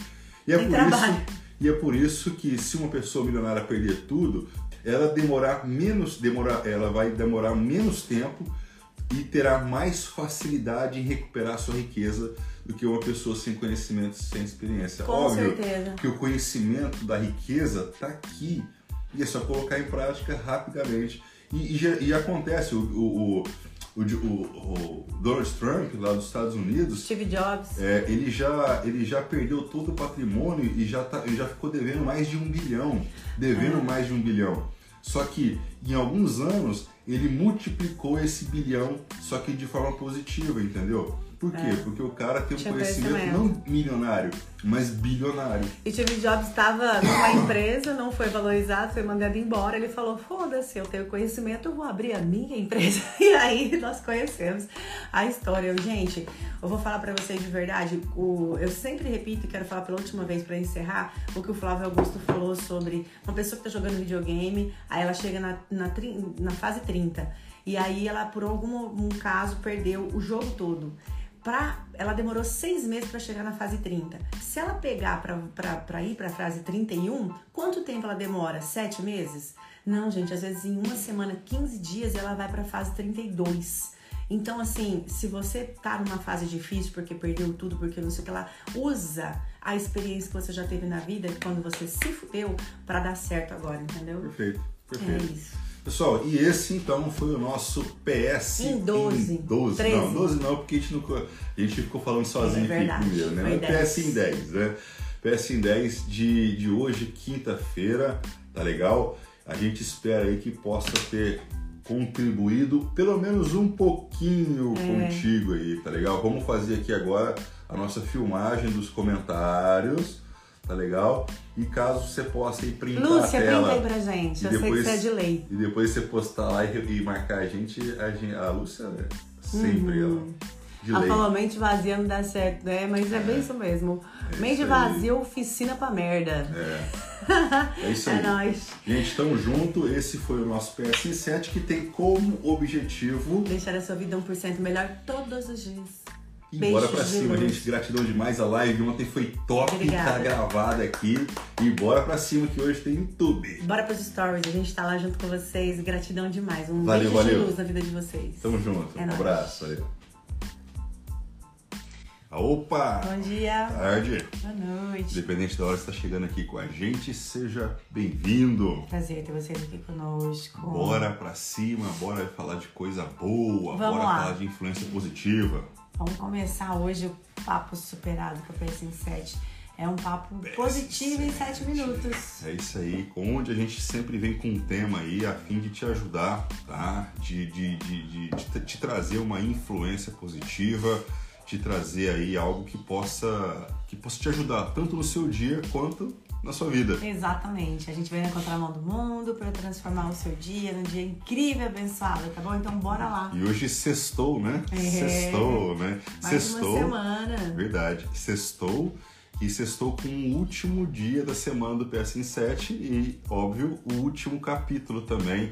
E é tem por trabalho. isso. E é por isso que se uma pessoa milionária perder tudo, ela demorar menos, demorar, ela vai demorar menos tempo e terá mais facilidade em recuperar sua riqueza do que uma pessoa sem conhecimento, sem experiência. Com Óbvio certeza. que o conhecimento da riqueza está aqui e é só colocar em prática rapidamente. E, e, e acontece, o, o, o, o, Donald Trump, lá dos Estados Unidos, Steve Jobs. é, ele, já, ele já perdeu todo o patrimônio e já, tá, já ficou devendo mais de um bilhão. Devendo Ah. mais de um bilhão. Só que em alguns anos ele multiplicou esse bilhão, só que de forma positiva, entendeu? Por quê? É. Porque o cara tem um Tinha conhecimento não milionário, mas bilionário. E Steve Jobs estava numa empresa, não foi valorizado, foi mandado embora. Ele falou: foda-se, eu tenho conhecimento, eu vou abrir a minha empresa. E aí nós conhecemos a história. Eu, Gente, eu vou falar pra vocês de verdade. O, eu sempre repito e quero falar pela última vez pra encerrar o que o Flávio Augusto falou sobre uma pessoa que tá jogando videogame, aí ela chega na, na, na fase 30. E aí ela, por algum um caso, perdeu o jogo todo pra, ela demorou seis meses para chegar na fase 30. Se ela pegar para ir para a fase 31, quanto tempo ela demora? Sete meses? Não, gente, às vezes em uma semana, 15 dias, ela vai para a fase 32. Então, assim, se você tá numa fase difícil porque perdeu tudo, porque não sei o que lá, usa a experiência que você já teve na vida quando você se fudeu para dar certo agora, entendeu? Perfeito, É perfeito. isso. Pessoal, e esse então foi o nosso PS Em 12, em 12. 13. Não, 12 não, porque a gente, não, a gente ficou falando sozinho É aqui primeiro, né? foi Mas 10. PS em 10, né? PS em 10 de, de hoje, quinta-feira, tá legal? A gente espera aí que possa ter contribuído pelo menos um pouquinho É. contigo aí, tá legal? Vamos fazer aqui agora a nossa filmagem dos comentários, tá legal? E caso você possa ir printar Lúcia, a tela. pinta aí pra gente. Eu sei que depois- isso é de lei. E depois você postar lá e, e marcar a gente, a, gente, a Lúcia é sempre ela. De lei. falou mente vazia não dá certo, né? Mas é, bem isso mesmo. mente isso vazia, oficina pra merda. É. É isso aí. É nóis. Gente, tamo junto. Esse foi o nosso PS7 que tem como objetivo Deixar a sua vida 1% melhor todos os dias. Beijos pra cima, gente. Gratidão demais. A live ontem foi top, Obrigada. tá gravada aqui. E bora pra cima que hoje tem YouTube. Bora pros stories, a gente tá lá junto com vocês. Gratidão demais. Um Valeu, beijo valeu. de luz na vida de vocês. Tamo junto. É um nóis. abraço. Valeu. Opa! Bom dia. Tarde. Boa noite. Independente da hora que você tá chegando aqui com a gente, seja bem-vindo. Prazer ter vocês aqui conosco. Bora pra cima, bora falar de coisa boa, Vamos bora lá. falar de influência positiva. Vamos começar hoje o papo superado com a PS em 7. É um papo positivo em 7 minutos. É isso aí, onde a gente sempre vem com um tema aí a fim de te ajudar, tá? De, de, de, de, te trazer uma influência positiva, te trazer aí algo que possa, que possa te ajudar, tanto no seu dia quanto na sua vida. Exatamente. A gente vem na contramão do mundo para transformar o seu dia num dia incrível e abençoado, tá bom? Então bora lá. E hoje sextou, né? É. Sextou, né? Mais sextou. uma semana. Verdade. Sextou e sextou com o último dia da semana do PS em 7 e, óbvio, o último capítulo também.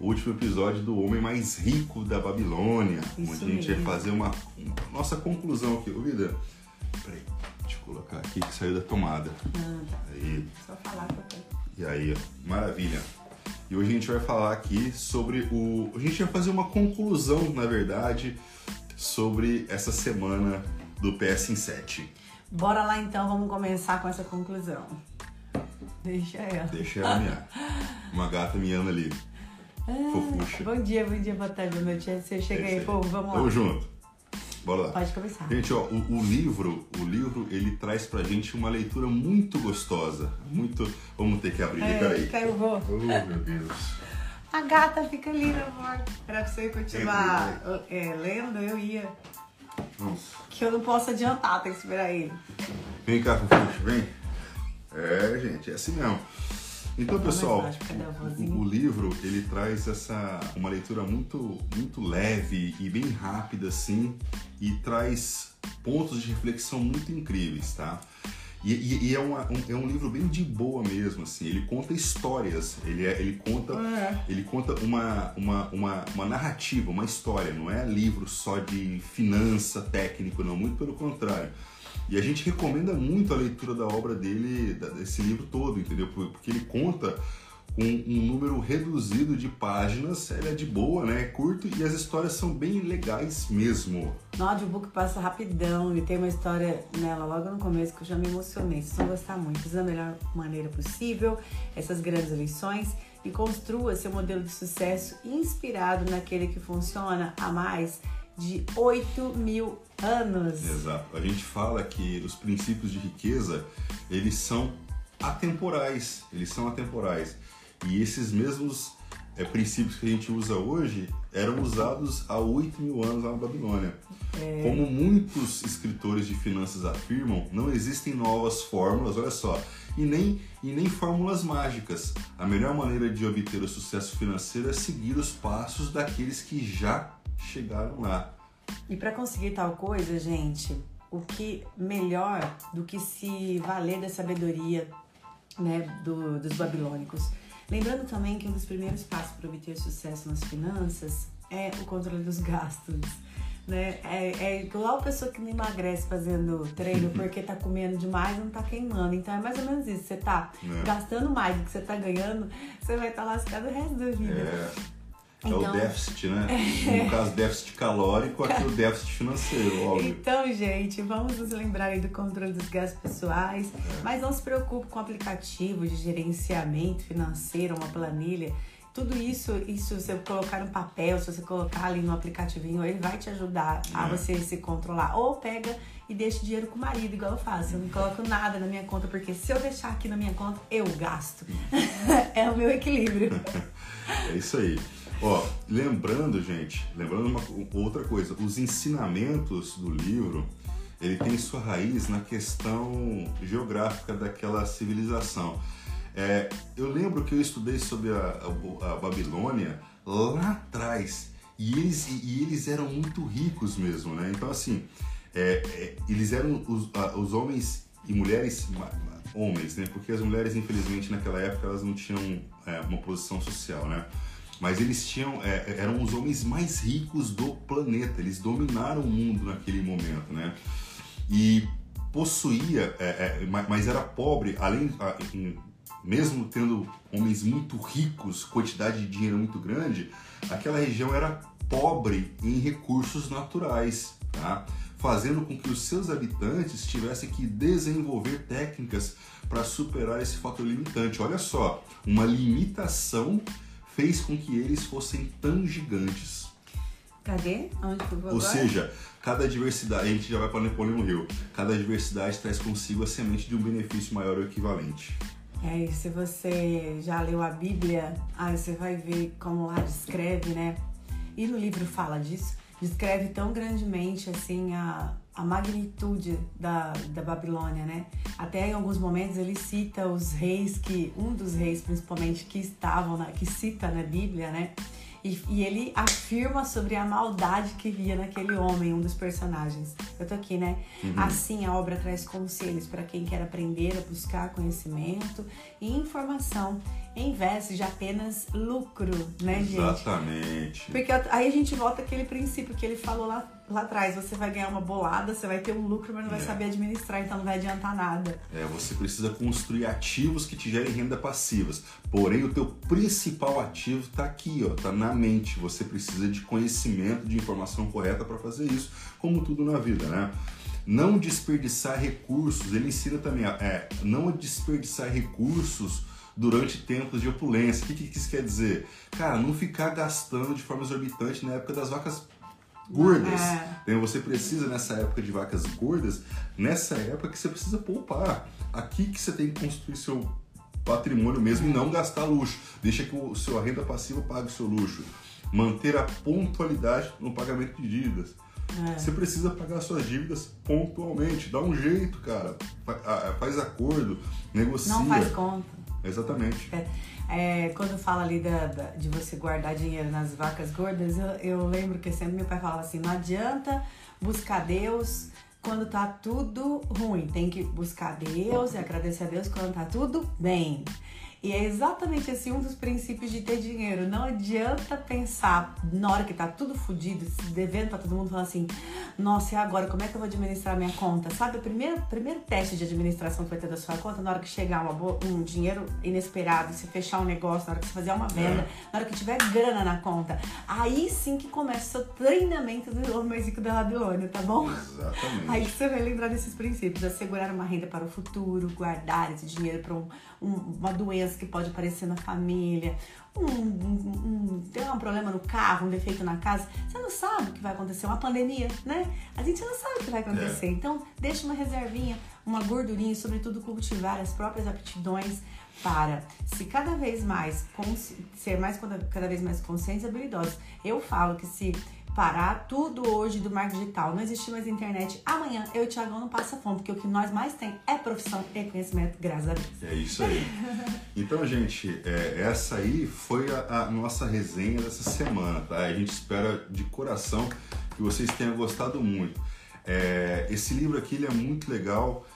O último episódio do Homem Mais Rico da Babilônia. Isso onde a gente vai fazer uma, uma nossa conclusão aqui. Ô, vida, peraí, deixa eu colocar aqui que saiu da tomada. Ah, tá. Aí, Só falar que eu tô. e aí, ó, maravilha. E hoje a gente vai falar aqui sobre o. A gente vai fazer uma conclusão, na verdade, sobre essa semana do PS em 7. Bora lá então, vamos começar com essa conclusão. Deixa ela. Deixa ela miar. Uma gata miando ali. Fofucha. Bom dia, bom dia, boa tarde, boa noite. Você chega É aí, povo, vamos Tamo lá. junto. Bora lá. Pode começar. Gente, ó, o, o livro, o livro, ele traz pra gente uma leitura muito gostosa. Muito. Vamos ter que abrir, É, peraí. caiu o voo. Oh, meu Deus. A gata fica ali, meu amor. Era pra você continuar é, lendo, eu ia. Nossa. Que eu não posso adiantar, tem que esperar ele. Vem cá, Fofuxa, vem. É, gente, é assim mesmo. Então, pessoal, o, o livro, ele traz essa uma leitura muito muito leve e bem rápida assim, e traz pontos de reflexão muito incríveis, tá? E, e- e é, uma- um, é um livro bem de boa mesmo, assim. Ele conta histórias, ele, é- ele conta É. ele conta uma, uma, uma, uma narrativa, uma história, não é livro só de finança, técnico, não, muito pelo contrário. E a gente recomenda muito a leitura da obra dele, desse livro todo, entendeu? Por- Porque ele conta com um número reduzido de páginas. Ele é de boa, né? É curto e as histórias são bem legais mesmo. No audiobook passa rapidão e tem uma história nela logo no começo que eu já me emocionei. Vocês vão gostar muito. da melhor maneira possível essas grandes lições e construa seu modelo de sucesso inspirado naquele que funciona há mais de 8 mil anos. Exato. A gente fala que os princípios de riqueza, eles são atemporais. Eles são atemporais. E esses mesmos é, princípios que a gente usa hoje eram usados há 8 mil anos lá na Babilônia. É... Como muitos escritores de finanças afirmam, não existem novas fórmulas, olha só, e nem, e nem fórmulas mágicas. A melhor maneira de obter o sucesso financeiro é seguir os passos daqueles que já chegaram lá. E para conseguir tal coisa, gente, o que melhor do que se valer da sabedoria né, do, dos babilônicos? Lembrando também que um dos primeiros passos para obter sucesso nas finanças é o controle dos gastos. Né? É, é igual a pessoa que não emagrece fazendo treino porque tá comendo demais e não tá queimando. Então é mais ou menos isso. Você tá é. gastando mais do que você tá ganhando, você vai estar tá lascado o resto da vida. É. É então, o déficit, né? No caso, déficit calórico, aqui o déficit financeiro, óbvio. Então, gente, vamos nos lembrar aí do controle dos gastos pessoais, é. mas não se preocupe com o aplicativo de gerenciamento financeiro, uma planilha. Tudo isso, isso se você colocar no papel, se você colocar ali no aplicativinho, ele vai te ajudar é. a você se controlar. Ou pega e deixa o dinheiro com o marido, igual eu faço. Eu não coloco nada na minha conta, porque se eu deixar aqui na minha conta, eu gasto. é o meu equilíbrio. é isso aí. Ó, lembrando, gente, lembrando uma outra coisa, os ensinamentos do livro, ele tem sua raiz na questão geográfica daquela civilização. É, eu lembro que eu estudei sobre a, a, a Babilônia lá atrás e eles, e, eles eram muito ricos mesmo, né? Então, assim, é, é, eles eram os, os homens e mulheres, homens, né? Porque as mulheres, infelizmente, naquela época, elas não tinham é, uma posição social, né? Mas eles tinham, é, eram os homens mais ricos do planeta, eles dominaram o mundo naquele momento, né? E possuía, é, é mas era pobre, além, mesmo tendo homens muito ricos, quantidade de dinheiro muito grande, aquela região era pobre em recursos naturais, tá? fazendo com que os seus habitantes tivessem que desenvolver técnicas para superar esse fator limitante. Olha só, uma limitação fez com que eles fossem tão gigantes. Cadê? Onde tu Ou seja, cada diversidade, a gente já vai para Napoleão Hill, cada diversidade traz consigo a semente de um benefício maior ou equivalente. É, e se você já leu a Bíblia, aí você vai ver como lá descreve, né? E no livro fala disso, descreve tão grandemente assim a, a magnitude da, da Babilônia, né? Até em alguns momentos ele cita os reis que um dos reis principalmente que estavam na, que cita na Bíblia, né? E, e, ele afirma sobre a maldade que via naquele homem, um dos personagens. Eu tô aqui, né? Uhum. Assim, a obra traz conselhos para quem quer aprender a buscar conhecimento e informação em vez de apenas lucro, né, gente? Exatamente. Porque aí a gente volta aquele princípio que ele falou lá, lá atrás. Você vai ganhar uma bolada, você vai ter um lucro, mas não vai é. saber administrar, então não vai adiantar nada. É, você precisa construir ativos que te gerem renda passivas. Porém, o teu principal ativo está aqui, ó, tá na mente. Você precisa de conhecimento, de informação correta para fazer isso, como tudo na vida, né? Não desperdiçar recursos. Ele ensina também, é, não desperdiçar recursos durante tempos de opulência. O que, que isso quer dizer? Cara, não ficar gastando de forma exorbitante na época das vacas gordas. É. Você precisa, nessa época de vacas gordas, nessa época que você precisa poupar. Aqui que você tem que construir seu patrimônio mesmo e não gastar luxo. Deixa que o seu renda passiva pague o seu luxo. Manter a pontualidade no pagamento de dívidas. É. Você precisa pagar suas dívidas pontualmente. Dá um jeito, cara. Faz acordo, negocia. Não faz conta. Exatamente. É, é, quando fala ali da, da, de você guardar dinheiro nas vacas gordas, eu, eu lembro que sempre meu pai falava assim: não adianta buscar Deus quando tá tudo ruim, tem que buscar Deus e agradecer a Deus quando tá tudo bem. E é exatamente assim um dos princípios de ter dinheiro. Não adianta pensar na hora que tá tudo fodido, se devendo pra todo mundo, falar assim: nossa, e agora como é que eu vou administrar minha conta? Sabe, o primeiro, primeiro teste de administração que vai ter da sua conta, na hora que chegar uma, um dinheiro inesperado, se fechar um negócio, na hora que você fazer uma venda, é. na hora que tiver grana na conta, aí sim que começa o treinamento do homem rico da Babilônia, tá bom? Exatamente. Aí você vai lembrar desses princípios: assegurar uma renda para o futuro, guardar esse dinheiro para um, uma doença que pode aparecer na família, um, um, tem um problema no carro, um defeito na casa, você não sabe o que vai acontecer, uma pandemia, né? A gente não sabe o que vai acontecer. É. Então, deixa uma reservinha, uma gordurinha e, sobretudo, cultivar as próprias aptidões para se cada vez mais ser mais cada vez mais conscientes e habilidosos. Eu falo que se parar tudo hoje do marketing digital, não existe mais internet, amanhã eu e o Thiagão não passa fome, porque o que nós mais tem é profissão e conhecimento, graças a Deus. É isso aí. Então, gente, é, essa aí foi a, a, nossa resenha dessa semana, tá? A gente espera de coração que vocês tenham gostado muito. É, esse livro aqui ele é muito legal.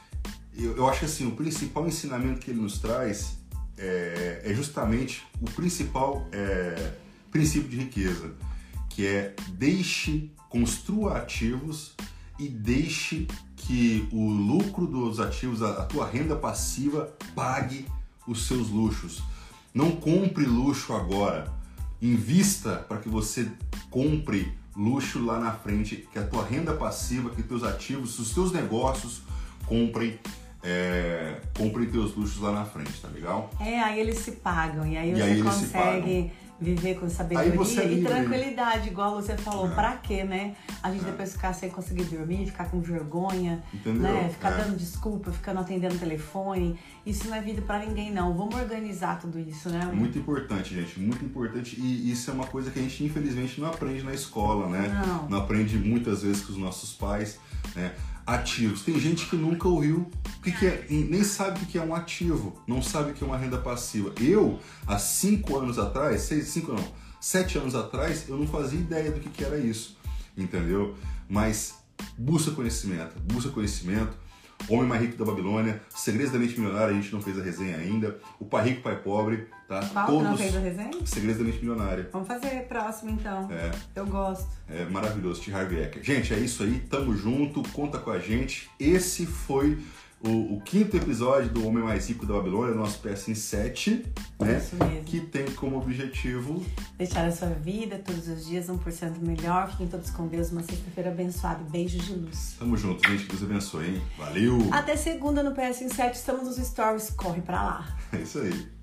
Eu, eu acho assim, o principal ensinamento que ele nos traz é, é justamente o principal é, princípio de riqueza que é deixe, construa ativos e deixe que o lucro dos ativos, a, tua renda passiva, pague os seus luxos. Não compre luxo agora. Invista para que você compre luxo lá na frente, que a tua renda passiva, que teus ativos, os teus negócios comprem é, comprem teus luxos lá na frente, tá legal? É, aí eles se pagam e aí e você aí consegue viver com sabedoria e tranquilidade, igual você falou. É. Pra quê, né? A gente é. depois ficar sem conseguir dormir, ficar com vergonha, Entendeu? né? Ficar é. dando desculpa, ficando atendendo o telefone. Isso não é vida para ninguém, não. Vamos organizar tudo isso, né? Muito importante, gente. Muito importante. E isso é uma coisa que a gente, infelizmente, não aprende na escola, né? Não, não aprende muitas vezes com os nossos pais, né? Ativos. Tem gente que nunca ouviu o que, que é, nem sabe o que é um ativo, não sabe o que é uma renda passiva. Eu, há cinco anos atrás, seis, cinco não, sete anos atrás, eu não fazia ideia do que, que era isso, entendeu? Mas busca conhecimento, busca conhecimento Homem Mais Rico da Babilônia, Segredos da Mente Milionária, a gente não fez a resenha ainda. O Pai Rico, Pai Pobre, tá? Qual Todos... não fez a resenha? Segredos da Mente Milionária. Vamos fazer próximo então. É. Eu gosto. É maravilhoso, T. Harvey Ecker. Gente, é isso aí, tamo junto, conta com a gente. Esse foi o, o, quinto episódio do Homem Mais Rico da Babilônia, nosso PS7, né? Isso mesmo. Que tem como objetivo deixar a sua vida todos os dias 1% melhor. Fiquem todos com Deus, uma sexta-feira abençoada. Beijos de luz. Tamo junto, gente. Que Deus abençoe, hein? Valeu! Até segunda no PS7, estamos nos stories. Corre pra lá. É isso aí.